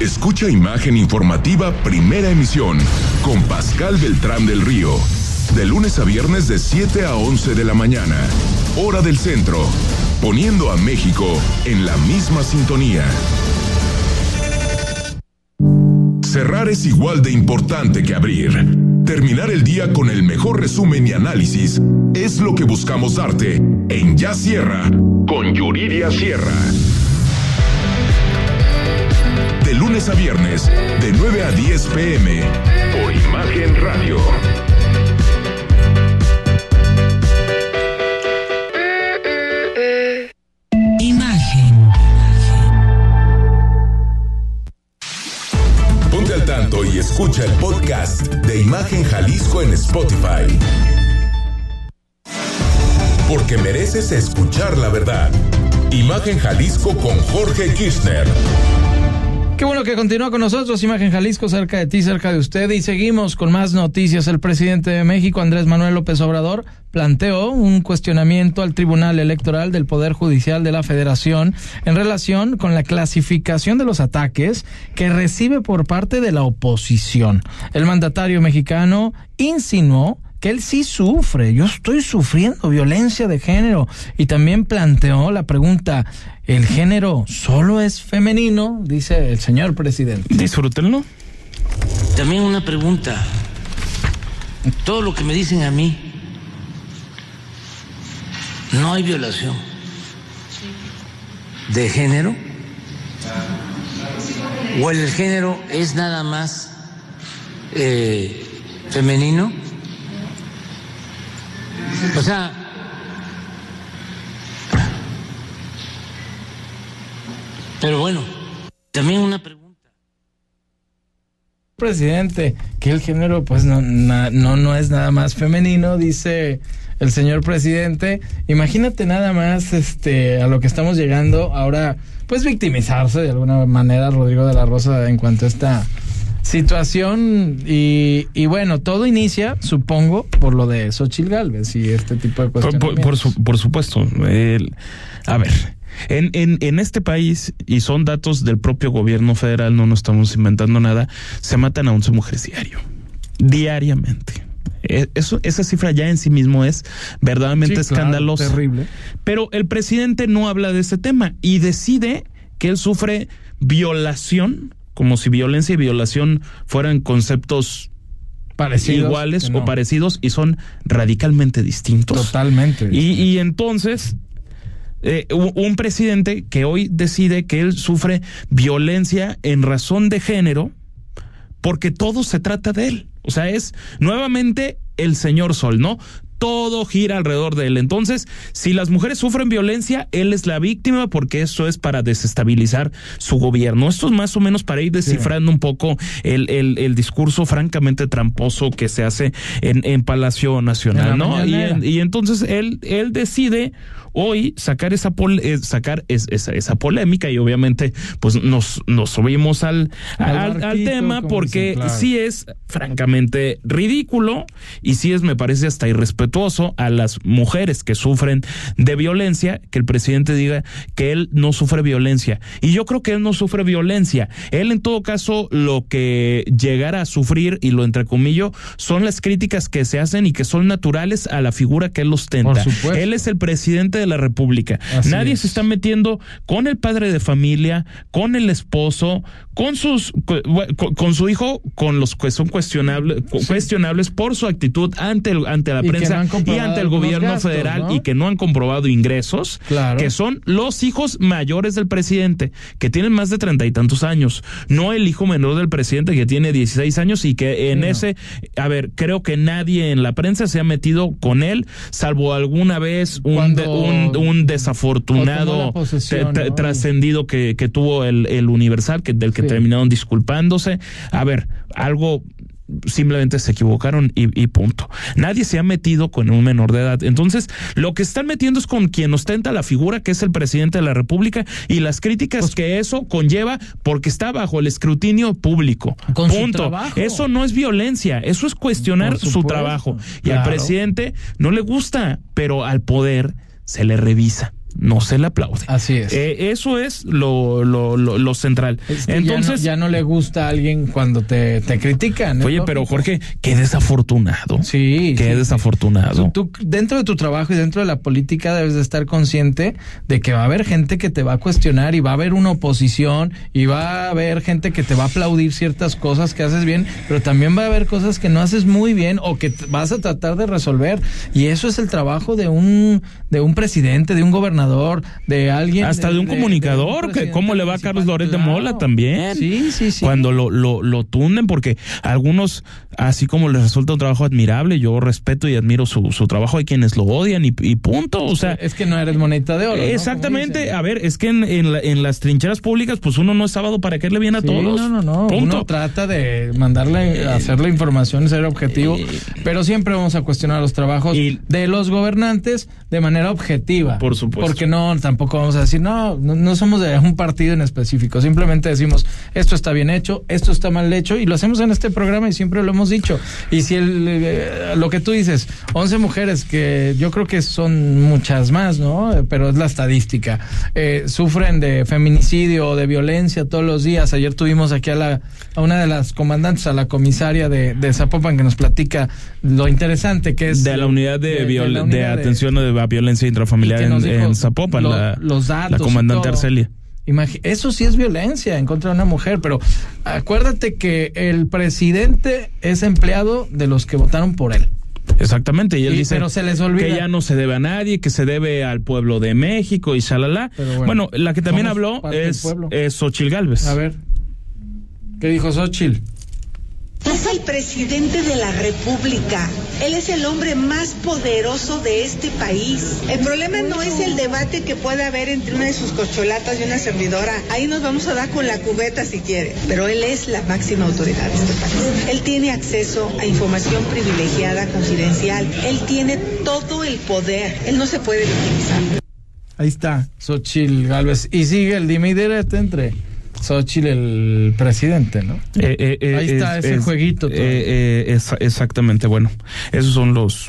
S7: Escucha Imagen Informativa Primera Emisión con Pascal Beltrán del Río. De lunes a viernes de 7 a 11 de la mañana. Hora del centro. Poniendo a México en la misma sintonía. Cerrar es igual de importante que abrir. Terminar el día con el mejor resumen y análisis es lo que buscamos darte en Ya Sierra con Yuridia Sierra. De lunes a viernes, de 9 a 10 pm, por Imagen Radio. Al tanto y escucha el podcast de Imagen Jalisco en Spotify. Porque mereces escuchar la verdad. Imagen Jalisco con Jorge Kirchner.
S1: Qué bueno que continúa con nosotros, Imagen Jalisco, cerca de ti, cerca de usted. Y seguimos con más noticias. El presidente de México, Andrés Manuel López Obrador, planteó un cuestionamiento al Tribunal Electoral del Poder Judicial de la Federación en relación con la clasificación de los ataques que recibe por parte de la oposición. El mandatario mexicano insinuó que él sí sufre, yo estoy sufriendo violencia de género y también planteó la pregunta, ¿el género solo es femenino? Dice el señor presidente.
S2: Disfrútenlo.
S11: También una pregunta. Todo lo que me dicen a mí, no hay violación. de género? ¿O el género es nada más eh, femenino? O sea, pero bueno, también una pregunta.
S1: Presidente, que el género pues no, na- no, no es nada más femenino, dice el señor presidente. Imagínate nada más este a lo que estamos llegando ahora, pues victimizarse de alguna manera Rodrigo de la Rosa en cuanto a esta situación y, y bueno, todo inicia, supongo, por lo de Xochil Gálvez y este tipo de
S2: Por,
S1: cuestiones.
S2: por- por su- por supuesto. El- a ver, en, en, en este país, y son datos del propio gobierno federal, no nos estamos inventando nada, se matan a 11 mujeres diario. Diariamente. Eh, Eso, esa cifra ya en sí mismo es verdaderamente
S1: Sí, claro,
S2: escandalosa.
S1: terrible.
S2: Pero el presidente no habla de ese tema y decide que él sufre violación, como si violencia y violación fueran conceptos
S1: Parecidos,
S2: iguales
S1: no.
S2: o parecidos y son radicalmente distintos.
S1: Totalmente.
S2: Y, y entonces, eh, un presidente que hoy decide que él sufre violencia en razón de género, porque todo se trata de él. O sea, es nuevamente el señor Sol, ¿no? Todo gira alrededor de él. Entonces, si las mujeres sufren violencia, él es la víctima porque eso es para desestabilizar su gobierno. Esto es más o menos para ir descifrando un poco el, el, el discurso francamente tramposo que se hace en, en Palacio
S1: En
S2: Nacional, ¿no? Y,
S1: mañanera.
S2: en- y entonces él, él decide hoy sacar esa pol- eh, sacar es- esa, esa polémica y obviamente pues nos, nos subimos al,
S1: Al
S2: al, al
S1: barquito,
S2: tema porque
S1: dicen, claro.
S2: sí es francamente ridículo y sí es me parece hasta irrespetuoso a las mujeres que sufren de violencia que el presidente diga que él no sufre violencia y yo creo que él no sufre violencia él en todo caso lo que llegara a sufrir y lo entrecomillo son las críticas que se hacen y que son naturales a la figura que él ostenta
S1: Por supuesto.
S2: él es el presidente de la República.
S1: Así
S2: Nadie
S1: es.
S2: se está metiendo con el padre de familia, con el esposo, con sus con, con su hijo, con los que son cuestionables, cuestionables por su actitud ante el- ante la
S1: Y no
S2: y ante el gobierno
S1: gastos,
S2: federal
S1: ¿no?
S2: y que no han comprobado ingresos,
S1: Claro.
S2: que son los hijos mayores del presidente, que tienen más de treinta y tantos años, no el hijo menor del presidente que tiene 16 años y que en
S1: Sí, no.
S2: ese, a ver, creo que nadie en la prensa se ha metido con él, salvo alguna vez un, de- desafortunado trascendido que, que tuvo el, el Universal, que, del que
S1: Sí.
S2: terminaron disculpándose. A ver, algo simplemente se equivocaron y, y punto. Nadie se ha metido con un menor de edad. Entonces, lo que están metiendo es con quien ostenta la figura, que es el presidente de la República, y las críticas que eso conlleva porque está bajo el escrutinio público.
S1: Con
S2: punto. Eso no es violencia, eso es cuestionar su trabajo. Y al presidente no le gusta, pero al poder se le revisa. No se le aplaude.
S1: Así es.
S2: Eh, eso es lo, lo, lo, lo central.
S1: Es que
S2: Entonces,
S1: ya no, ya no le gusta a alguien cuando te, te critican. es
S2: oye, pero. Jorge, qué desafortunado.
S1: Sí.
S2: Qué
S1: sí, sí.
S2: desafortunado.
S1: Tú, tú, dentro de tu trabajo y dentro de la política debes de estar consciente de que va a haber gente que te va a cuestionar y va a haber una oposición y va a haber gente que te va a aplaudir ciertas cosas que haces bien, pero también va a haber cosas que no haces muy bien o que vas a tratar de resolver. Y eso es el trabajo de un, de un presidente, de un gobernador, de alguien.
S2: Hasta de un comunicador, que cómo le va a Carlos Loret de. Mola también.
S1: Sí, sí, sí.
S2: Cuando lo, lo, lo tunden, porque algunos, así como les resulta un trabajo admirable, yo respeto y admiro su, su trabajo, hay quienes lo odian y, y punto. O sea,
S1: es que no eres moneta de oro.
S2: Exactamente, a ver, es que en, en, la- en las trincheras públicas, pues uno no es sábado para caerle bien a
S1: Sí,
S2: todos.
S1: No, no, no.
S2: Punto.
S1: Uno trata de mandarle, hacer la información, ser objetivo, pero siempre vamos a cuestionar los trabajos de los gobernantes de manera objetiva.
S2: Por supuesto.
S1: Porque no, tampoco vamos a decir, no, no, no somos de un partido en específico. Simplemente decimos, esto está bien hecho, esto está mal hecho, y lo hacemos en este programa y siempre lo hemos dicho. Y si el, eh, lo que tú dices, 11 mujeres, que yo creo que son muchas más, ¿no? Pero es la estadística. eh, sufren de feminicidio o de violencia todos los días. Ayer tuvimos aquí a, la, a una de las comandantes, a la comisaria de, de Zapopan, que nos platica lo interesante que es.
S2: de la unidad de,
S1: de- de la
S2: de- atención a violencia intrafamiliar en, en Zapopan,
S1: lo-
S2: la,
S1: los datos
S2: la
S1: y
S2: comandante. Arcelia.
S1: Eso sí es violencia en contra de una mujer, pero acuérdate que el presidente es empleado de los que votaron por él.
S2: Exactamente, y él
S1: Y-
S2: dice
S1: pero se les olvida.
S2: que ya no se debe a nadie, que se debe al pueblo de México y shalala.
S1: Pero
S2: Bueno,
S1: bueno,
S2: la que también habló es, es Xochil Gálvez.
S1: A ver. ¿Qué dijo Xochitl?
S12: Es el presidente de la República. Él es el hombre más poderoso de este país. El problema no es el debate que puede haber entre una de sus cocholatas y una servidora. Ahí nos vamos a dar con la cubeta si quiere. Pero él es la máxima autoridad de este país. Él tiene acceso a información privilegiada, confidencial. Él tiene todo el poder. Él no se puede victimizar.
S1: Ahí está, Xochitl Galvez. Y sigue el dime y direte entre Xochitl, el presidente, ¿no?
S2: Eh, eh, eh,
S1: Ahí está
S2: es-
S1: ese
S2: es-
S1: jueguito.
S2: exactamente, bueno, esos son los,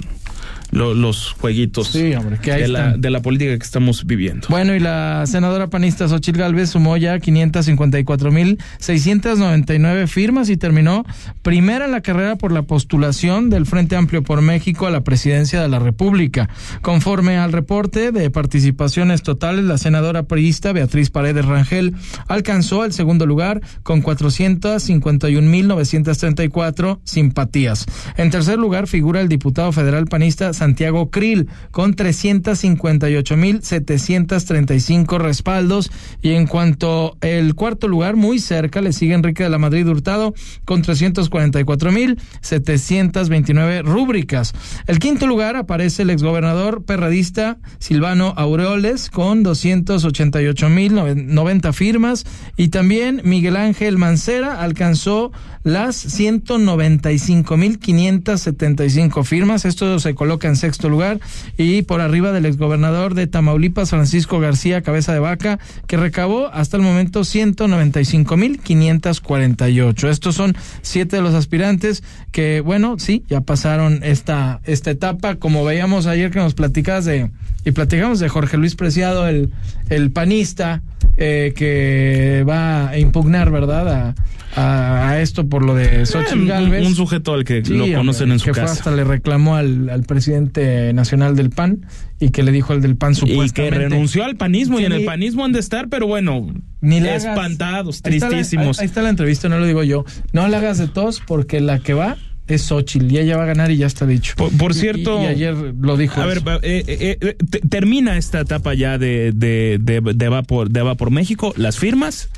S2: lo- los jueguitos
S1: Sí, hombre, que ahí
S2: de, la,
S1: están.
S2: de la política que estamos viviendo.
S1: Bueno, y la senadora panista Xochitl Galvez sumó ya 554.699 firmas y terminó primera en la carrera por la postulación del Frente Amplio por México a la presidencia de la República. Conforme al reporte de participaciones totales, la senadora priista Beatriz Paredes Rangel alcanzó el segundo lugar con 451.934 simpatías. En tercer lugar figura el diputado federal panista Santiago Krill con 358.735 respaldos y en cuanto el cuarto lugar muy cerca le sigue Enrique de la Madrid Hurtado con 344.729 rúbricas. El quinto lugar aparece el exgobernador perredista Silvano Aureoles con 288.090 firmas y también Miguel Ángel Mancera alcanzó las 195.575 firmas. Esto se coloca en sexto lugar y por arriba del exgobernador de Tamaulipas, Francisco García Cabeza de Vaca, que recabó hasta el momento 195.548. Estos son siete de los aspirantes que, bueno, sí, ya pasaron esta, esta etapa. Como veíamos ayer que nos platicabas de, y platicamos de Jorge Luis Preciado, el, el panista, eh, que va a impugnar, ¿verdad? A, a, a esto por lo de Xochitl
S2: un,
S1: Galvez.
S2: un sujeto al que
S1: Sí,
S2: lo conocen en su
S1: que
S2: casa.
S1: hasta le reclamó al, al presidente nacional del PAN y que le dijo al del PAN
S2: Y que
S1: supuestamente.
S2: renunció al panismo y en el
S1: ni-
S2: panismo han de estar, pero bueno,
S1: Ni le hagas-
S2: espantados,
S1: Ahí está la-
S2: tristísimos.
S1: ahí, ahí está la entrevista, no lo digo yo. No le hagas de tos porque la que va es Xochitl y ella va a ganar y ya está dicho.
S2: Por, cierto,
S1: Y, y ayer lo dijo.
S2: A ver,
S1: eso.
S2: eh, eh, eh, te- termina esta etapa ya de, de, de, de va por, de va por México, las firmas,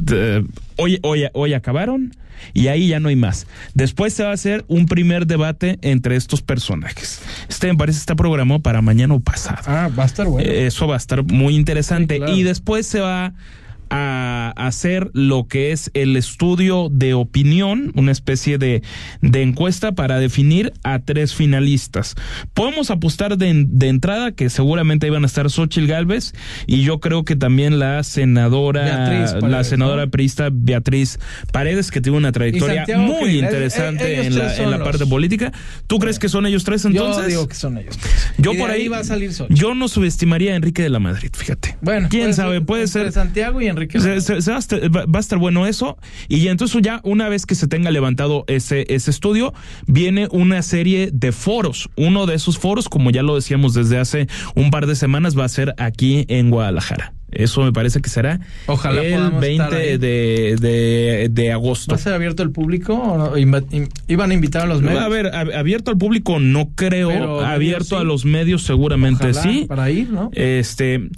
S2: de- hoy, hoy, hoy acabaron y ahí ya no hay más. Después se va a hacer un primer debate entre estos personajes. Este me parece está programado para mañana o pasado.
S1: Ah, va a estar bueno.
S2: Eso va a estar muy interesante.
S1: Sí, claro.
S2: Y después se va a hacer lo que es el estudio de opinión, una especie de, de encuesta para definir a tres finalistas. Podemos apostar de, de entrada que seguramente iban a estar Xochitl Galvez y yo creo que también la senadora,
S1: Beatriz Paredes,
S2: la senadora
S1: ¿no?
S2: priista Beatriz Paredes, que tiene una trayectoria muy interesante en la, en la
S1: los-
S2: parte política. ¿Tú crees que son ellos tres entonces?
S1: Yo digo que son ellos.
S2: Yo
S1: Y
S2: por ahí,
S1: va a salir Xochitl.
S2: yo no subestimaría a Enrique de la Madrid, fíjate.
S1: Bueno,
S2: quién sabe, puede ser.
S1: Santiago y Enrique.
S2: Se- se- se va, a estar, va- va a estar bueno eso. Y entonces ya una vez que se tenga levantado ese, ese estudio, viene una serie de foros. Uno de esos foros, como ya lo decíamos desde hace un par de semanas, va a ser aquí en Guadalajara. Eso me parece que será
S1: Ojalá
S2: el
S1: podamos
S2: 20
S1: estar ahí.
S2: de, de, de agosto.
S1: ¿Va a ser abierto al público o ¿Iban a invitar a los medios?
S2: A ver, ab- abierto al público no creo,
S1: Pero
S2: abierto a los medios seguramente
S1: Ojalá,
S2: sí.
S1: Para ir, ¿no?
S2: Este,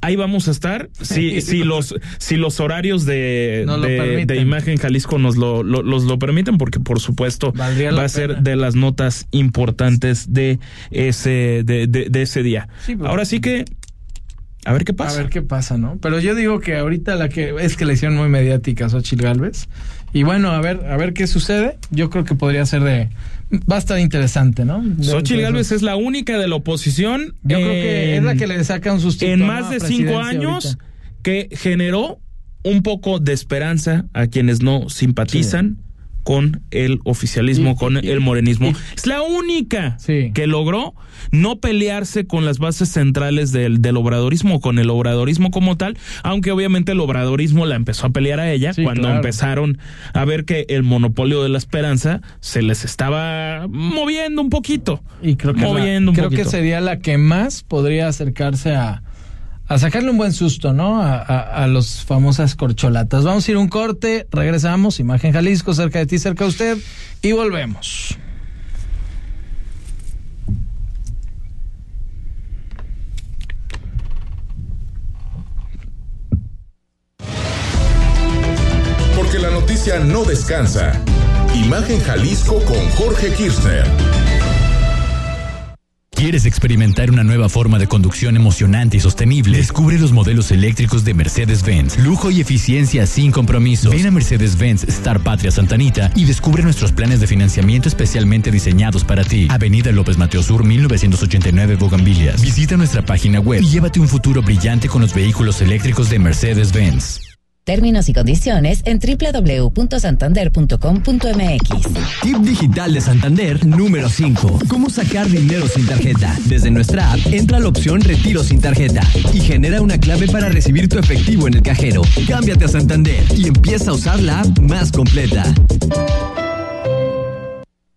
S2: ahí vamos a estar. Si, si los, si los horarios de, de, Imagen Jalisco nos lo, lo- los lo permiten, porque por supuesto
S1: Valdría
S2: va a ser
S1: pena.
S2: de las notas importantes de ese, de, de- de ese día.
S1: Sí, pero-
S2: Ahora sí que, a ver qué pasa.
S1: A ver qué pasa, ¿no? Pero yo digo que ahorita la que es que la hicieron muy mediática Xochitl Galvez. Y bueno, a ver, a ver qué sucede. Yo creo que podría ser de. Va a estar interesante, ¿no?
S2: Xochitl
S1: esos-
S2: es la única de la oposición.
S1: Yo creo que es la
S2: en-
S1: que le saca un sustito.
S2: en más de cinco años
S1: ahorita.
S2: que generó un poco de esperanza a quienes no simpatizan con el oficialismo, con el morenismo. es la única que logró no pelearse con las bases centrales del, del obradorismo, con el obradorismo como tal, aunque obviamente el obradorismo la empezó a pelear a ella cuando
S1: claro.
S2: empezaron a ver que el monopolio de la esperanza se les estaba moviendo un poquito.
S1: Y creo que, es la-
S2: moviendo un
S1: creo que sería la que más podría acercarse a, a sacarle un buen susto, ¿no? A, los famosas corcholatas. Vamos a ir un corte, regresamos, Imagen Jalisco, cerca de ti, cerca de usted, y volvemos.
S7: Porque la noticia no descansa. Imagen Jalisco con Jorge Kirchner.
S8: ¿Quieres experimentar una nueva forma de conducción emocionante y sostenible? Descubre los modelos eléctricos de Mercedes-Benz. Lujo y eficiencia sin compromiso. Ven a Mercedes-Benz Star Patria Santanita y descubre nuestros planes de financiamiento especialmente diseñados para ti. Avenida López Mateo Sur 1989 Bogambilias. Visita nuestra página web y llévate un futuro brillante con los vehículos eléctricos de Mercedes-Benz.
S9: Términos y condiciones en www.santander.com.mx.
S10: Tip digital de Santander número 5. ¿Cómo sacar dinero sin tarjeta? Desde nuestra app, entra la opción Retiro sin tarjeta y genera una clave para recibir tu efectivo en el cajero. Cámbiate a Santander y empieza a usar la app más completa.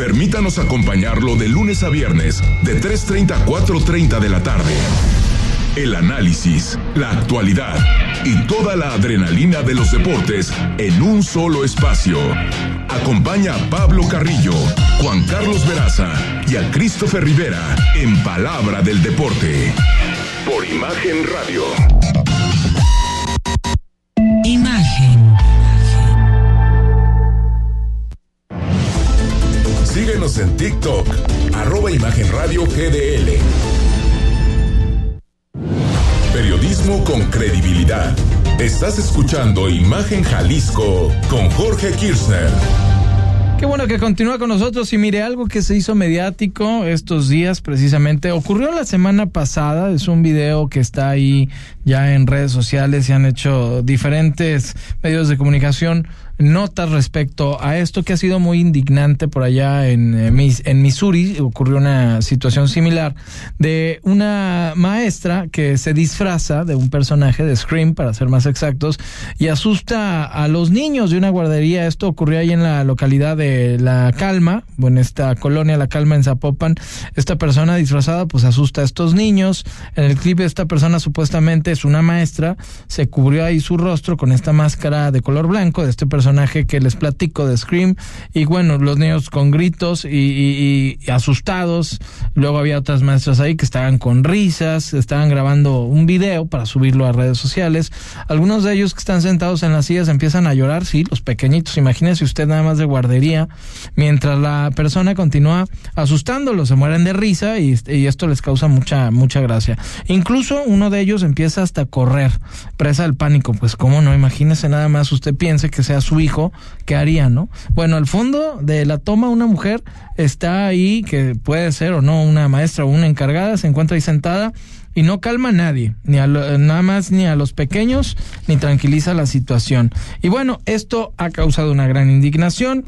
S7: Permítanos acompañarlo de lunes a viernes, de 3.30 a 4.30 de la tarde. El análisis, la actualidad y toda la adrenalina de los deportes en un solo espacio. Acompaña a Pablo Carrillo, Juan Carlos Veraza y a Christopher Rivera en Palabra del Deporte. Por Imagen Radio. En TikTok, arroba Imagen Radio GDL. Periodismo con credibilidad. Estás escuchando Imagen Jalisco con Jorge Kirchner.
S1: Qué bueno que continúa con nosotros y mire algo que se hizo mediático estos días precisamente. Ocurrió la semana pasada, es un video que está ahí ya en redes sociales y han hecho diferentes medios de comunicación notas respecto a esto que ha sido muy indignante por allá en, en Missouri. Ocurrió una situación similar de una maestra que se disfraza de un personaje de Scream, para ser más exactos, y asusta a los niños de una guardería. Esto ocurrió ahí en la localidad de La Calma, en esta colonia La Calma en Zapopan. Esta persona disfrazada pues asusta a estos niños. En el clip esta persona supuestamente es una maestra, se cubrió ahí su rostro con esta máscara de color blanco de este personaje que les platico de Scream. Y bueno, los niños con gritos y, asustados, luego había otras maestras ahí que estaban con risas, estaban grabando un video para subirlo a redes sociales, algunos de ellos que están sentados en las sillas empiezan a llorar, sí, los pequeñitos, imagínese usted nada más de guardería, mientras la persona continúa asustándolos, se mueren de risa y, y esto les causa mucha, mucha gracia. Incluso uno de ellos empieza hasta a correr, presa del pánico, pues cómo no, imagínese nada más usted piense que sea su hijo, ¿qué haría, no? Bueno, al fondo de la toma una mujer está ahí, que puede ser o no una maestra o una encargada, se encuentra ahí sentada y no calma a nadie, ni a nada más ni a los pequeños, ni tranquiliza la situación. Y bueno, esto ha causado una gran indignación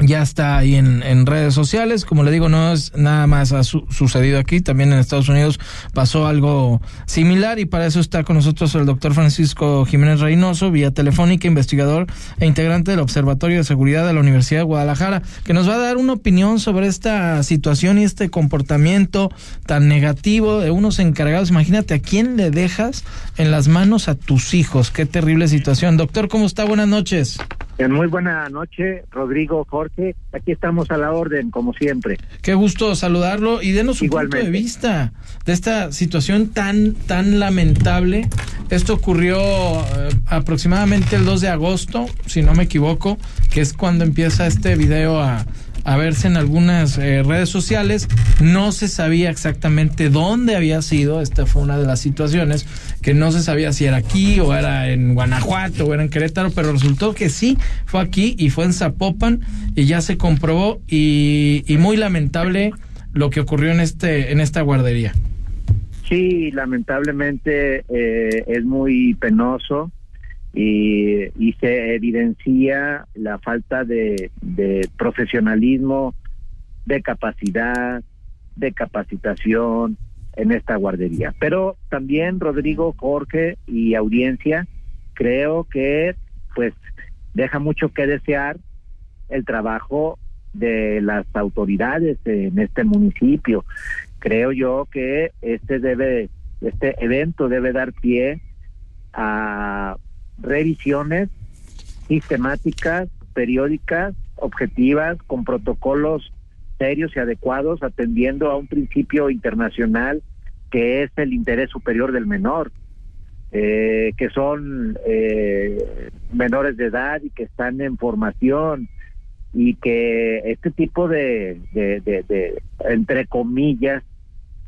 S1: ya está ahí en, en, redes sociales. Como le digo, no es nada más ha sucedido aquí. También en Estados Unidos pasó algo similar y para eso está con nosotros el doctor Francisco Jiménez Reynoso, vía telefónica, investigador e integrante del Observatorio de Seguridad de la Universidad de Guadalajara, que nos va a dar una opinión sobre esta situación y este comportamiento tan negativo de unos encargados. Imagínate, ¿a quién le dejas en las manos a tus hijos? Qué terrible situación. Doctor, ¿cómo está? Buenas noches.
S13: Muy buena noche, Rodrigo, Jorge. Aquí estamos a la orden, como siempre.
S1: Qué gusto saludarlo y denos un punto de vista de esta situación tan, tan lamentable. Esto ocurrió eh, aproximadamente el 2 de agosto, si no me equivoco, que es cuando empieza este video a, a verse en algunas eh, redes sociales. No se sabía exactamente dónde había sido. Esta fue una de las situaciones que no se sabía si era aquí o era en Guanajuato o era en Querétaro, pero resultó que sí, fue aquí y fue en Zapopan y ya se comprobó y, muy lamentable lo que ocurrió en este en esta guardería.
S13: Sí, lamentablemente eh, es muy penoso y, y, se evidencia la falta de, de profesionalismo, de capacidad, de capacitación en esta guardería. Pero también Rodrigo, Jorge y audiencia, creo que pues deja mucho que desear el trabajo de las autoridades en este municipio. Creo yo que este debe, este evento debe dar pie a revisiones sistemáticas, periódicas, objetivas, con protocolos serios y adecuados, atendiendo a un principio internacional que es el interés superior del menor, eh, que son eh, menores de edad y que están en formación y que este tipo de, de, de, de entre comillas,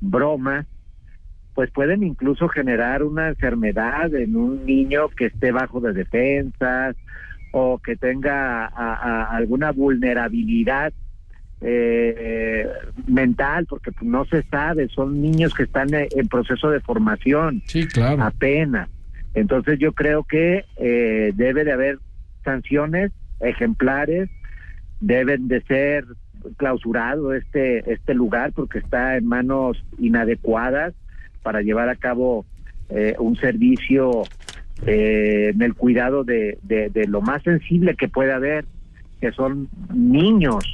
S13: bromas, pues pueden incluso generar una enfermedad en un niño que esté bajo de defensas o que tenga a, a alguna vulnerabilidad eh, mental, porque no se sabe, son niños que están en proceso de formación,
S1: sí, claro.
S13: apenas. Entonces yo creo que eh, debe de haber sanciones ejemplares, deben de ser clausurado este este lugar porque está en manos inadecuadas para llevar a cabo eh, un servicio eh, en el cuidado de, de, de, lo más sensible que puede haber, que son niños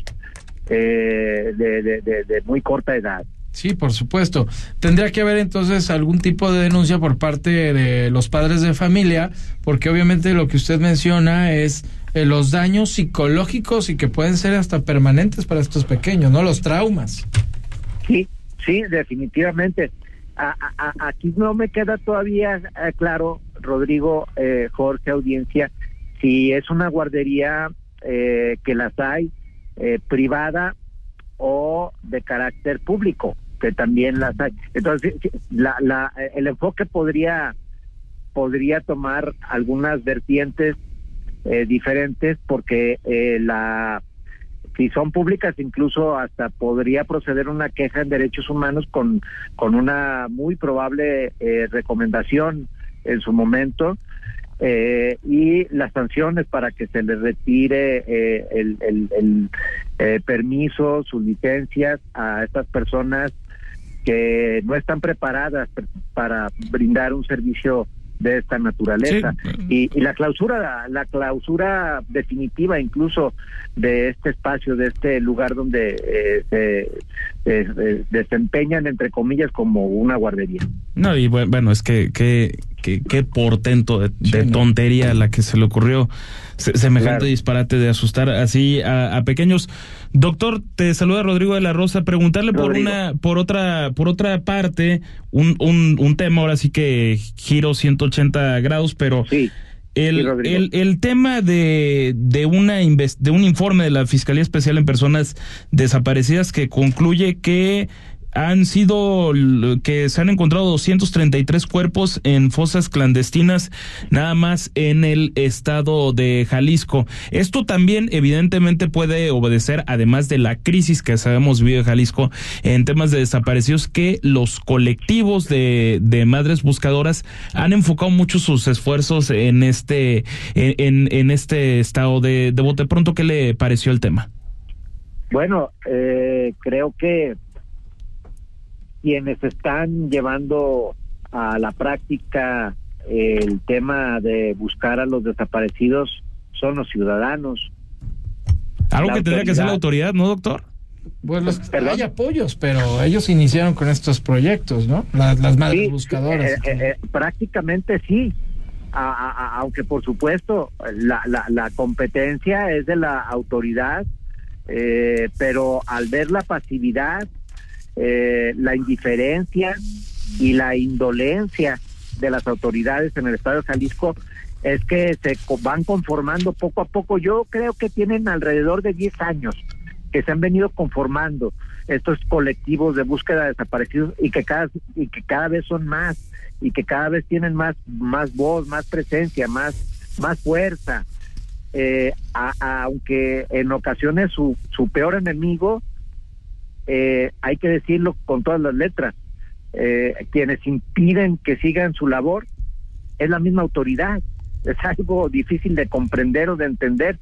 S13: eh, de, de, de muy corta edad.
S1: Sí, por supuesto. Tendría que haber entonces algún tipo de denuncia por parte de los padres de familia, porque obviamente lo que usted menciona es eh, los daños psicológicos y que pueden ser hasta permanentes para estos pequeños, ¿no? Los traumas.
S13: Sí, sí, definitivamente. A, aquí no me queda todavía eh, claro, Rodrigo, eh, Jorge, audiencia, si es una guardería eh, que las hay eh, privada o de carácter público, que también las hay. Entonces, la, la, el enfoque podría podría tomar algunas vertientes eh, diferentes porque eh, la si son públicas incluso hasta podría proceder una queja en derechos humanos con con una muy probable eh, recomendación en su momento eh, y las sanciones para que se les retire eh, el, el, el eh, permiso, sus licencias a estas personas que no están preparadas para brindar un servicio de esta naturaleza sí. y, y, la clausura la, la, clausura definitiva incluso de este espacio de este lugar donde eh, se eh, desempeñan entre comillas como una guardería
S2: no y bueno es que que qué, qué portento de, de tontería la que se le ocurrió se, semejante claro. disparate de asustar así a, a, pequeños. Doctor, te saluda Rodrigo de la Rosa. Preguntarle Rodrigo. por una, por otra, por otra parte, un, un, un tema ahora sí que giro 180 grados, pero
S13: sí.
S2: El, sí, el, el, tema de, de, una de un informe de la Fiscalía Especial en Personas Desaparecidas que concluye que han sido que se han encontrado 233 cuerpos en fosas clandestinas nada más en el estado de Jalisco. Esto también evidentemente puede obedecer además de la crisis que sabemos vive Jalisco en temas de desaparecidos que los colectivos de, de madres buscadoras han enfocado mucho sus esfuerzos en este en, en este estado de, de bote pronto qué le pareció el tema.
S13: Bueno, eh, creo que quienes están llevando a la práctica el tema de buscar a los desaparecidos son los ciudadanos.
S2: Algo la que tendría que hacer la autoridad, ¿no, doctor?
S1: Pues los, hay apoyos, pero ellos iniciaron con estos proyectos, ¿no? Las, las madres
S13: sí,
S1: buscadoras.
S13: Eh, eh, prácticamente sí. A, a, aunque por supuesto la, la, la, competencia es de la autoridad, eh, pero al ver la pasividad eh, la indiferencia y la indolencia de las autoridades en el estado de Jalisco es que se van conformando poco a poco. Yo creo que tienen alrededor de 10 años que se han venido conformando estos colectivos de búsqueda de desaparecidos y que cada y que cada vez son más y que cada vez tienen más más voz, más presencia, más más fuerza. Eh, aunque en ocasiones su, su peor enemigo eh, hay que decirlo con todas las letras, eh, quienes impiden que sigan su labor es la misma autoridad. Es algo difícil de comprender o de entender,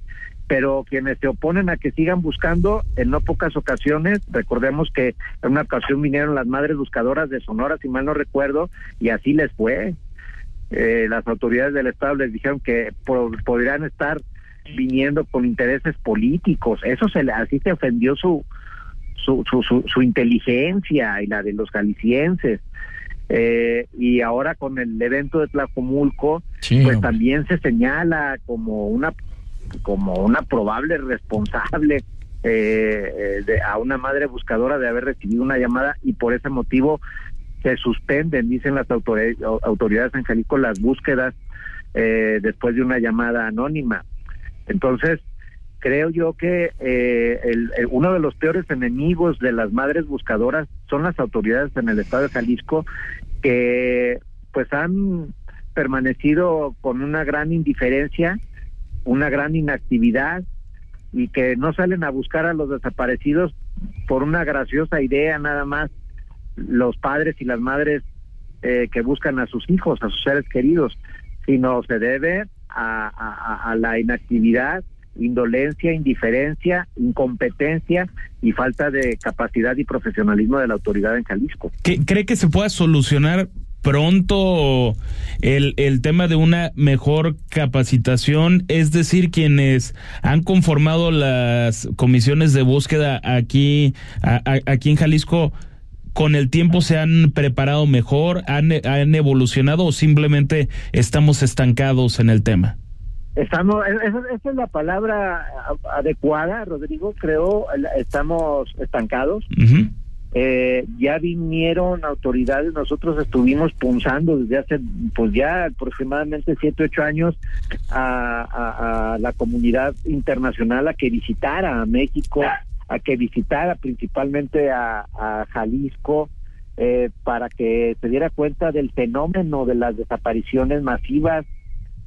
S13: pero quienes se oponen a que sigan buscando, en no pocas ocasiones, recordemos que en una ocasión vinieron las madres buscadoras de Sonora, si mal no recuerdo, y así les fue. Eh, las autoridades del Estado les dijeron que podrían estar viniendo con intereses políticos. Eso se le, así se ofendió su, su, su, su, inteligencia y la de los galicienses. Eh, y ahora con el evento de Tlacomulco, pues también se señala como una como una probable responsable eh, de, a una madre buscadora de haber recibido una llamada y por ese motivo se suspenden, dicen las autoridades, autoridades en Jalisco, las búsquedas eh, después de una llamada anónima. Entonces, creo yo que eh, el, uno de los peores enemigos de las madres buscadoras son las autoridades en el estado de Jalisco que pues han permanecido con una gran indiferencia, una gran inactividad y que no salen a buscar a los desaparecidos por una graciosa idea nada más los padres y las madres eh, que buscan a sus hijos, a sus seres queridos, sino se debe a, la inactividad, indolencia, indiferencia, incompetencia y falta de capacidad y profesionalismo de la autoridad en Jalisco.
S2: ¿Cree que se pueda solucionar pronto el, el tema de una mejor capacitación, es decir, quienes han conformado las comisiones de búsqueda aquí, aquí en Jalisco, con el tiempo se han preparado mejor, han, han evolucionado o simplemente estamos estancados en el tema?
S13: Estamos, esa, es la palabra adecuada, Rodrigo, creo, estamos estancados. eh, ya vinieron autoridades, nosotros estuvimos punzando desde hace, pues ya aproximadamente siete, ocho años a, a la comunidad internacional a que visitara a México a que visitara principalmente a, Jalisco eh, para que se diera cuenta del fenómeno de las desapariciones masivas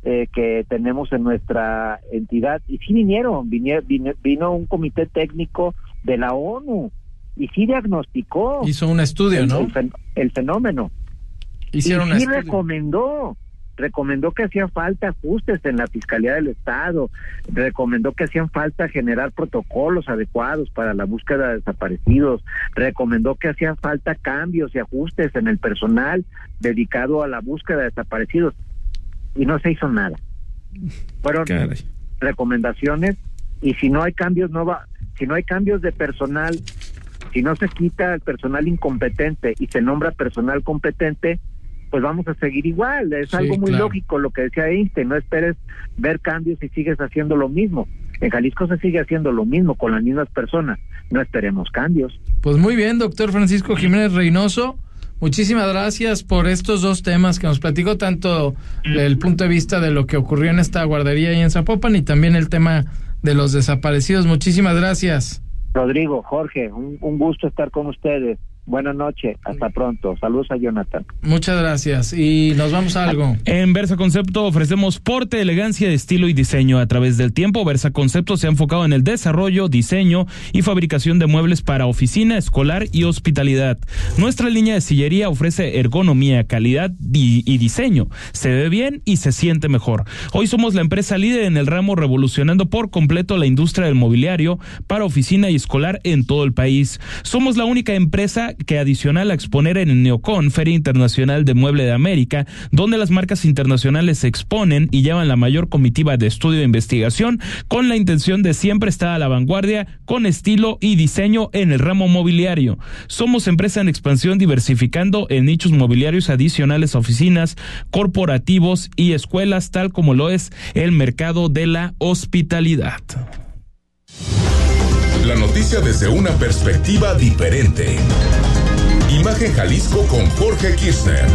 S13: eh, que tenemos en nuestra entidad. Y sí vinieron, vino, vino, un comité técnico de la ONU y sí diagnosticó.
S1: Hizo un estudio, ¿no?
S13: El, fenómeno.
S1: Hicieron
S13: y sí recomendó recomendó que hacían falta ajustes en la Fiscalía del Estado, recomendó que hacían falta generar protocolos adecuados para la búsqueda de desaparecidos, recomendó que hacían falta cambios y ajustes en el personal dedicado a la búsqueda de desaparecidos y no se hizo nada. Fueron recomendaciones y si no hay cambios no va, si no hay cambios de personal, si no se quita el personal incompetente y se nombra personal competente, pues vamos a seguir igual. Es algo muy lógico lo que decía Einstein, no esperes ver cambios y sigues haciendo lo mismo. En Jalisco se sigue haciendo lo mismo con las mismas personas, no esperemos cambios.
S1: Pues muy bien, doctor Francisco Jiménez Reynoso. Muchísimas gracias por estos dos temas que nos platicó, tanto el punto de vista de lo que ocurrió en esta guardería y en Zapopan y también el tema de los desaparecidos. Muchísimas gracias.
S13: Rodrigo, Jorge, un gusto estar con ustedes. Buenas noches, hasta pronto. Saludos a Jonathan.
S1: Muchas gracias y nos vamos a algo.
S2: En Versa Concepto ofrecemos porte, elegancia, estilo y diseño a través del tiempo. Versa Concepto se ha enfocado en el desarrollo, diseño y fabricación de muebles para oficina, escolar y hospitalidad. Nuestra línea de sillería ofrece ergonomía, calidad y, y diseño. Se ve bien y se siente mejor. Hoy somos la empresa líder en el ramo revolucionando por completo la industria del mobiliario para oficina y escolar en todo el país. Somos la única empresa que adicional a exponer en el Neocon, Feria Internacional de Mueble de América, donde las marcas internacionales se exponen y llevan la mayor comitiva de estudio e investigación con la intención de siempre estar a la vanguardia con estilo y diseño en el ramo mobiliario. Somos empresa en expansión diversificando en nichos mobiliarios adicionales a oficinas, corporativos y escuelas, tal como lo es el mercado de la hospitalidad.
S7: La noticia desde una perspectiva diferente. Imagen Jalisco con Jorge Kirchner.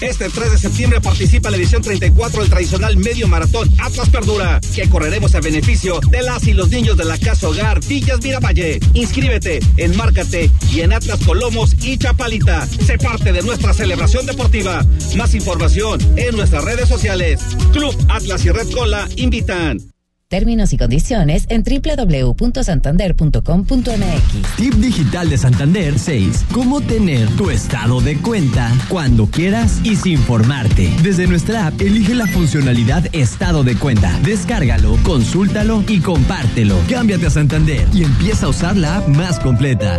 S14: Este 3 de septiembre participa la edición 34 del tradicional medio maratón Atlas Perdura, que correremos a beneficio de las y los niños de la Casa Hogar Villas Miravalle. Inscríbete, enmárcate y en Atlas Colomos y Chapalita. Sé parte de nuestra celebración deportiva. Más información en nuestras redes sociales. Club Atlas y Red Cola invitan.
S9: Términos y condiciones en www.santander.com.mx.
S10: Tip digital de Santander 6. Cómo tener tu estado de cuenta cuando quieras y sin formarte. Desde nuestra app, elige la funcionalidad Estado de cuenta. Descárgalo, consúltalo y compártelo. Cámbiate a Santander y empieza a usar la app más completa.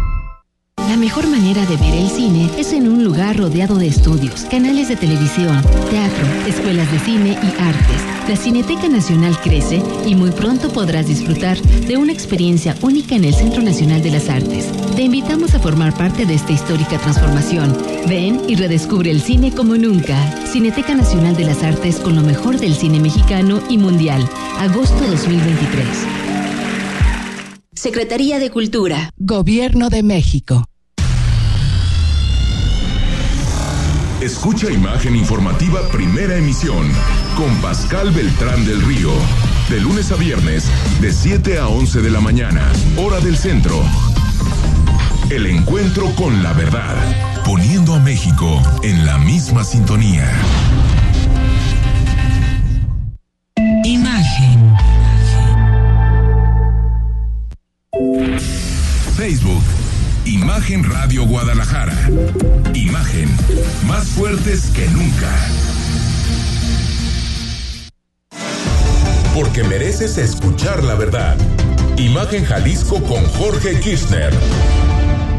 S15: La mejor manera de ver el cine es en un lugar rodeado de estudios, canales de televisión, teatro, escuelas de cine y artes. La Cineteca Nacional crece y muy pronto podrás disfrutar de una experiencia única en el Centro Nacional de las Artes. Te invitamos a formar parte de esta histórica transformación. Ven y redescubre el cine como nunca. Cineteca Nacional de las Artes con lo mejor del cine mexicano y mundial. Agosto 2023.
S16: Secretaría de Cultura. Gobierno de México.
S7: Escucha Imagen Informativa Primera Emisión con Pascal Beltrán del Río. De lunes a viernes, de 7 a 11 de la mañana, hora del centro. El encuentro con la verdad, poniendo a México en la misma sintonía.
S16: Imagen
S7: Radio Guadalajara. Imagen. Más fuertes que nunca. Porque mereces escuchar la verdad. Imagen Jalisco con Jorge Kirchner.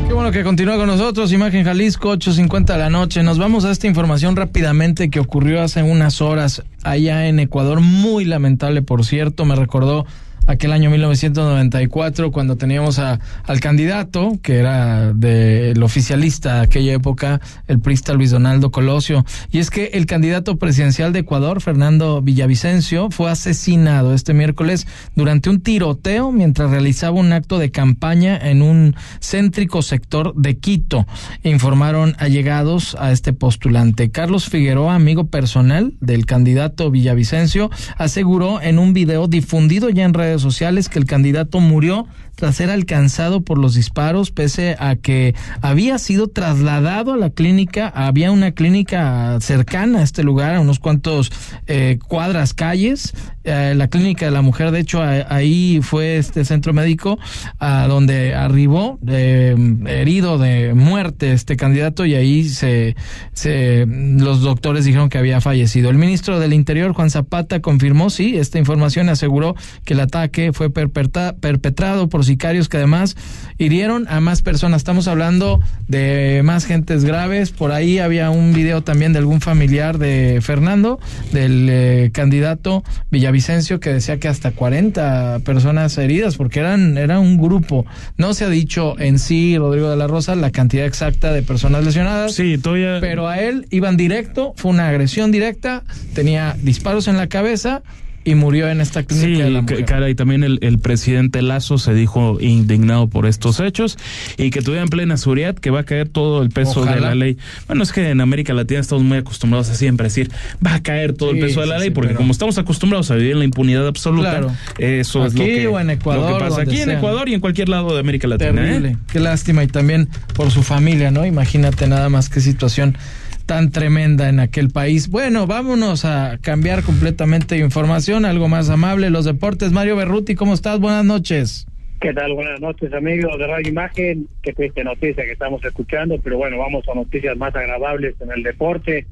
S1: Qué bueno que continúa con nosotros, Imagen Jalisco, 8.50 de la noche. Nos vamos a esta información rápidamente que ocurrió hace unas horas allá en Ecuador. Muy lamentable, por cierto. Me recordó aquel año 1994 cuando teníamos al candidato que era del oficialista de aquella época, el prista Luis Donaldo Colosio. Y es que el candidato presidencial de Ecuador, Fernando Villavicencio, fue asesinado este miércoles durante un tiroteo mientras realizaba un acto de campaña en un céntrico sector de Quito, informaron allegados a este postulante. Carlos Figueroa, amigo personal del candidato Villavicencio, aseguró en un video difundido ya en redes sociales que el candidato murió tras ser alcanzado por los disparos, pese a que había sido trasladado a la clínica, había una clínica cercana a este lugar, a unos cuantos eh, cuadras, calles, eh, la clínica de la mujer, de hecho, ahí fue este centro médico a donde arribó eh, herido de muerte este candidato y ahí se, se los doctores dijeron que había fallecido. El ministro del Interior, Juan Zapata, confirmó, sí, esta información aseguró que el ataque fue perpetra, perpetrado por sicarios que además hirieron a más personas. Estamos hablando de más gentes graves. Por ahí había un video también de algún familiar de Fernando, del eh, candidato Villavicencio, que decía que hasta 40 personas heridas, porque eran, era un grupo. No se ha dicho en sí, Rodrigo de la Rosa, la cantidad exacta de personas lesionadas.
S2: Sí, todavía.
S1: Pero a él iban directo, fue una agresión directa, tenía disparos en la cabeza y murió en esta clínica
S2: sí,
S1: de la mujer.
S2: cara, y también el, el, presidente Lazo se dijo indignado por estos hechos y que en plena seguridad que va a caer todo el peso
S1: Ojalá.
S2: de la ley. Bueno, es que en América Latina estamos muy acostumbrados a siempre decir, va a caer todo
S1: Sí,
S2: el peso de la
S1: sí,
S2: ley, porque
S1: pero-
S2: como estamos acostumbrados a vivir en la impunidad absoluta,
S1: Claro.
S2: eso es lo que,
S1: o en Ecuador,
S2: lo que pasa aquí en. Ecuador y en cualquier lado de América Latina.
S1: Terrible.
S2: ¿eh?
S1: Qué lástima y también por su familia, ¿no? Imagínate nada más qué situación tan tremenda en aquel país. Bueno, vámonos a cambiar completamente de información, algo más amable, los deportes. Mario Berruti, ¿cómo estás? Buenas noches.
S17: ¿Qué tal? Buenas noches, amigos de Radio Imagen. Qué triste noticia que estamos escuchando, pero bueno, vamos a noticias más agradables en el deporte.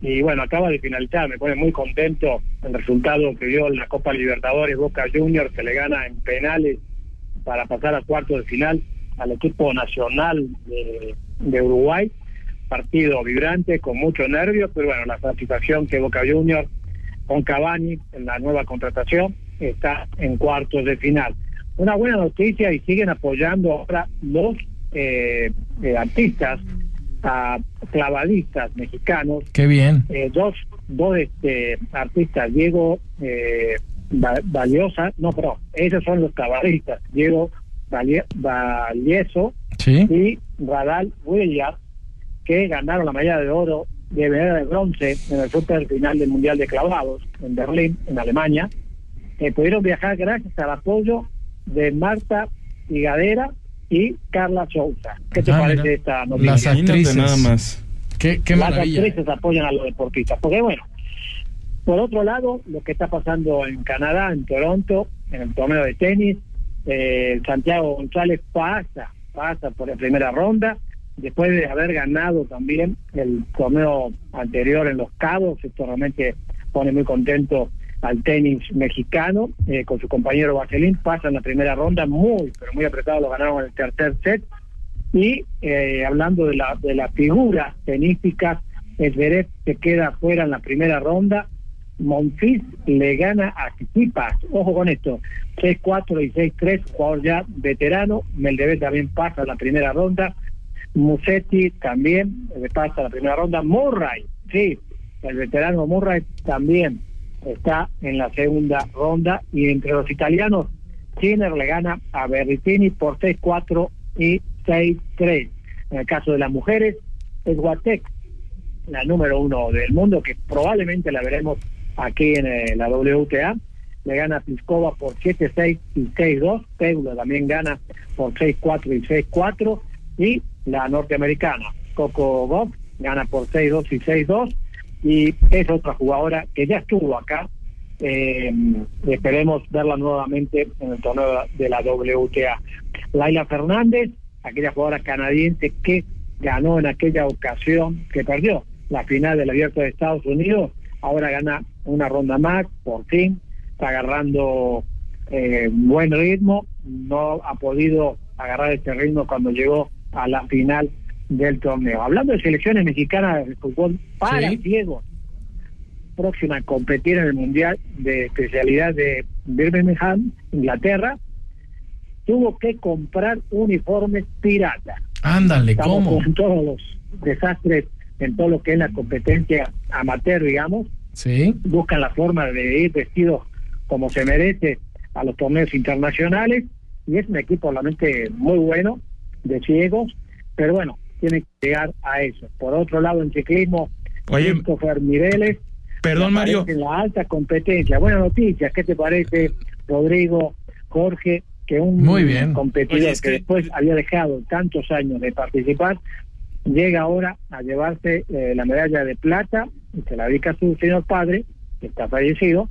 S17: Y bueno, acaba de finalizar, me pone muy contento el resultado que dio la Copa Libertadores Boca Juniors, que le gana en penales para pasar a cuartos de final al equipo nacional de Uruguay. Partido vibrante, con mucho nervio, pero bueno, la satisfacción que Boca Juniors con Cavani en la nueva contratación está en cuartos de final. Una buena noticia y siguen apoyando ahora los eh, eh, artistas, a clavadistas mexicanos.
S1: Qué bien.
S17: Eh, dos dos este, artistas, Diego eh, Va- Valiosa, no, perdón, esos son los clavadistas, Diego Valie- Valieso
S1: Sí.
S17: y Radal Williams, que ganaron la medalla de oro de medalla de bronce en el super final del Mundial de Clavados en Berlín, en Alemania, eh, pudieron viajar gracias al apoyo de Marta Higadera y Carla Souza. ¿Qué te
S1: Ah,
S17: parece
S1: mira.
S17: esta noticia?
S1: Las actrices.
S2: nada más.
S1: Qué, qué
S17: Las
S1: maravilla.
S17: actrices apoyan a los deportistas. Porque bueno, por otro lado, lo que está pasando en Canadá, en Toronto, en el torneo de tenis, eh, Santiago González pasa, pasa por la primera ronda, después de haber ganado también el torneo anterior en Los Cabos, esto realmente pone muy contento al tenis mexicano, eh, con su compañero Vaselín, pasa en la primera ronda, muy, pero muy apretado, lo ganaron en el tercer set, y eh, hablando de la, de las figuras tenísticas, Esberet se queda fuera en la primera ronda. Monfils le gana a Tsitsipas. Ojo con esto: 6-4 y 6-3, jugador ya veterano. Meldevet también pasa a la primera ronda. Musetti también eh, pasa la primera ronda. Murray, sí, el veterano Murray también está en la segunda ronda. Y entre los italianos, Sinner le gana a Berrettini por 6-4 y 6-3. En el caso de las mujeres, es Guatec, la número uno del mundo, que probablemente la veremos aquí en eh, la WTA. Le gana a Pliskova por 7-6 y 6-2. Pegula también gana por 6-4 y 6-4. Y la norteamericana, Coco Goff, gana por 6-2 y 6-2. Y es otra jugadora que ya estuvo acá. Eh, esperemos verla nuevamente en el torneo de la WTA. Laila Fernández, aquella jugadora canadiense que ganó en aquella ocasión, que perdió la final del Abierto de Estados Unidos, ahora gana una ronda más, por fin, está agarrando eh, buen ritmo, no ha podido agarrar este ritmo cuando llegó a la final del torneo. Hablando de selecciones mexicanas de fútbol para
S1: Sí.
S17: ciegos, próxima a competir en el Mundial de especialidad de Birmingham, Inglaterra, tuvo que comprar uniformes pirata.
S1: Ándale,
S17: Estamos
S1: ¿cómo?
S17: con todos los desastres en todo lo que es la competencia amateur, digamos.
S1: Sí.
S17: Buscan la forma de ir vestidos como se merece a los torneos internacionales y es un equipo realmente muy bueno de ciegos, pero bueno, tiene que llegar a eso. Por otro lado, en ciclismo,
S2: Oye,
S17: Christopher Mireles
S2: Perdón, Mario.
S17: en la alta competencia. Buenas noticias, ¿qué te parece, Rodrigo, Jorge? Que un
S1: Muy bien.
S17: competidor
S2: Oye, es
S17: que,
S2: que-
S17: después había dejado tantos años de participar, llega ahora a llevarse eh, la medalla de plata y se la dedica a su señor padre, que está fallecido,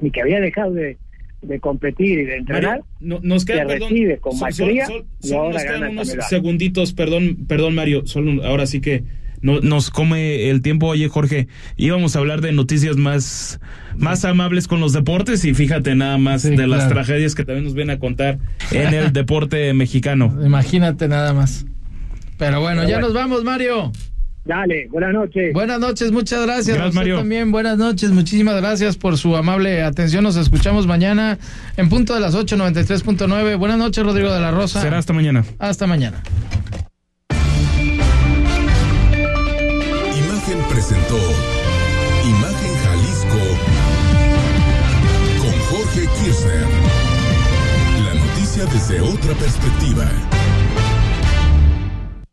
S17: y que había dejado de, de competir y de entrenar.
S2: Mario, no- nos queda,
S17: que
S2: perdón,
S17: recibe con
S2: sol-
S17: maestría
S2: sol-
S17: y
S2: solo
S17: ahora
S2: nos quedan
S17: gana esta
S2: unos segunditos, perdón, perdón Mario, solo un- ahora sí que no, nos come el tiempo. Oye, Jorge, íbamos a hablar de noticias más, más amables con los deportes y fíjate nada más
S1: Sí,
S2: de las tragedias que también nos vienen a contar en el deporte mexicano.
S1: Imagínate nada más. Pero bueno,
S17: Pero
S1: ya
S17: bueno.
S1: nos vamos, Mario.
S17: Dale, buenas noches.
S1: Buenas noches, muchas gracias.
S2: Gracias, Mario.
S1: también, buenas noches, muchísimas gracias por su amable atención. Nos escuchamos mañana en punto de las 8.93.9. Buenas noches, Rodrigo de la Rosa.
S2: Será hasta mañana.
S1: Hasta mañana.
S7: Imagen presentó Imagen Jalisco con Jorge Kirchner. La noticia desde otra perspectiva.